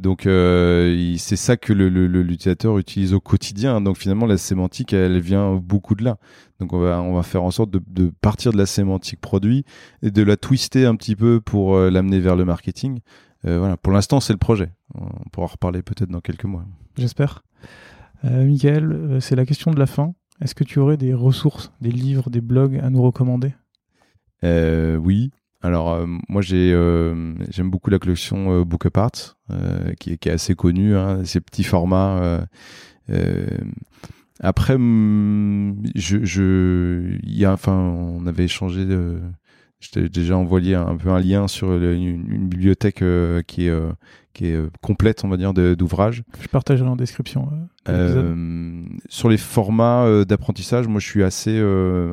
Donc euh, c'est ça que l'utilisateur utilise au quotidien. Donc finalement la sémantique elle vient beaucoup de là. Donc on va on va faire en sorte de, partir de la sémantique produit et de la twister un petit peu pour euh, l'amener vers le marketing. Euh, voilà. Pour l'instant c'est le projet. On pourra reparler peut-être dans quelques mois. J'espère. Michael, c'est la question de la fin. Est-ce que tu aurais des ressources, des livres, des blogs à nous recommander? Oui. Alors euh, moi j'ai euh, j'aime beaucoup la collection euh, Book Apart qui, qui, est assez connue, hein, ces petits formats. après, mm, je, je, y a, enfin, on avait échangé je t'ai déjà envoyé un, peu un lien sur une, bibliothèque qui est qui est complète, on va dire, d'ouvrages. Je partagerai en description. Euh, sur les formats d'apprentissage, moi, je suis assez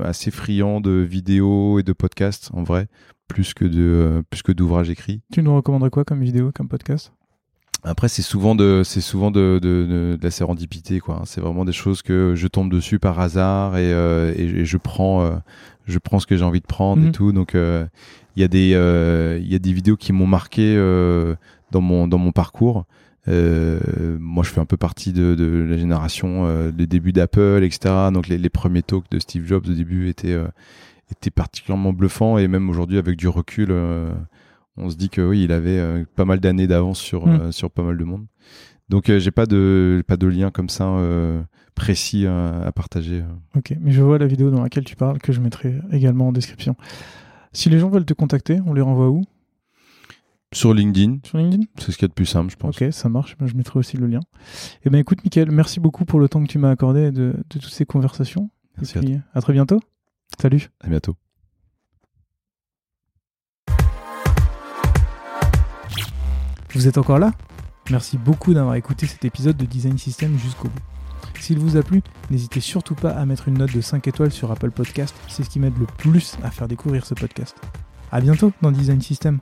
assez friand de vidéos et de podcasts en vrai plus que de euh, plus que d'ouvrages écrits. Tu nous recommanderais quoi comme vidéo, comme podcast? Après, c'est souvent de, c'est souvent de, de, de, la sérendipité, quoi. C'est vraiment des choses que je tombe dessus par hasard et, euh, et, je prends, euh, je prends ce que j'ai envie de prendre et mhm. tout. Donc, il y a des, il y a des vidéos qui m'ont marqué dans mon, dans mon parcours. moi, je fais un peu partie de, de la génération des débuts d'Apple, etc. Donc, les, les, premiers talks de Steve Jobs au début étaient était particulièrement bluffant et même aujourd'hui avec du recul euh, on se dit que oui il avait euh, pas mal d'années d'avance sur mm. euh, sur pas mal de monde donc j'ai pas de pas de lien comme ça précis à partager ok mais je vois la vidéo dans laquelle tu parles que je mettrai également en description si les gens veulent te contacter on les renvoie où? Sur LinkedIn. Sur LinkedIn? C'est ce qu'il y a de plus simple, je pense. Ok, ça marche. Je mettrai aussi le lien. Eh ben, écoute, Mickaël, merci beaucoup pour le temps que tu m'as accordé de, de toutes ces conversations. Merci Et à très bientôt. Salut. À bientôt. Vous êtes encore là? Merci beaucoup d'avoir écouté cet épisode de Design System jusqu'au bout. S'il vous a plu, n'hésitez surtout pas à mettre une note de 5 étoiles sur Apple Podcast, c'est ce qui m'aide le plus à faire découvrir ce podcast. A bientôt dans Design System.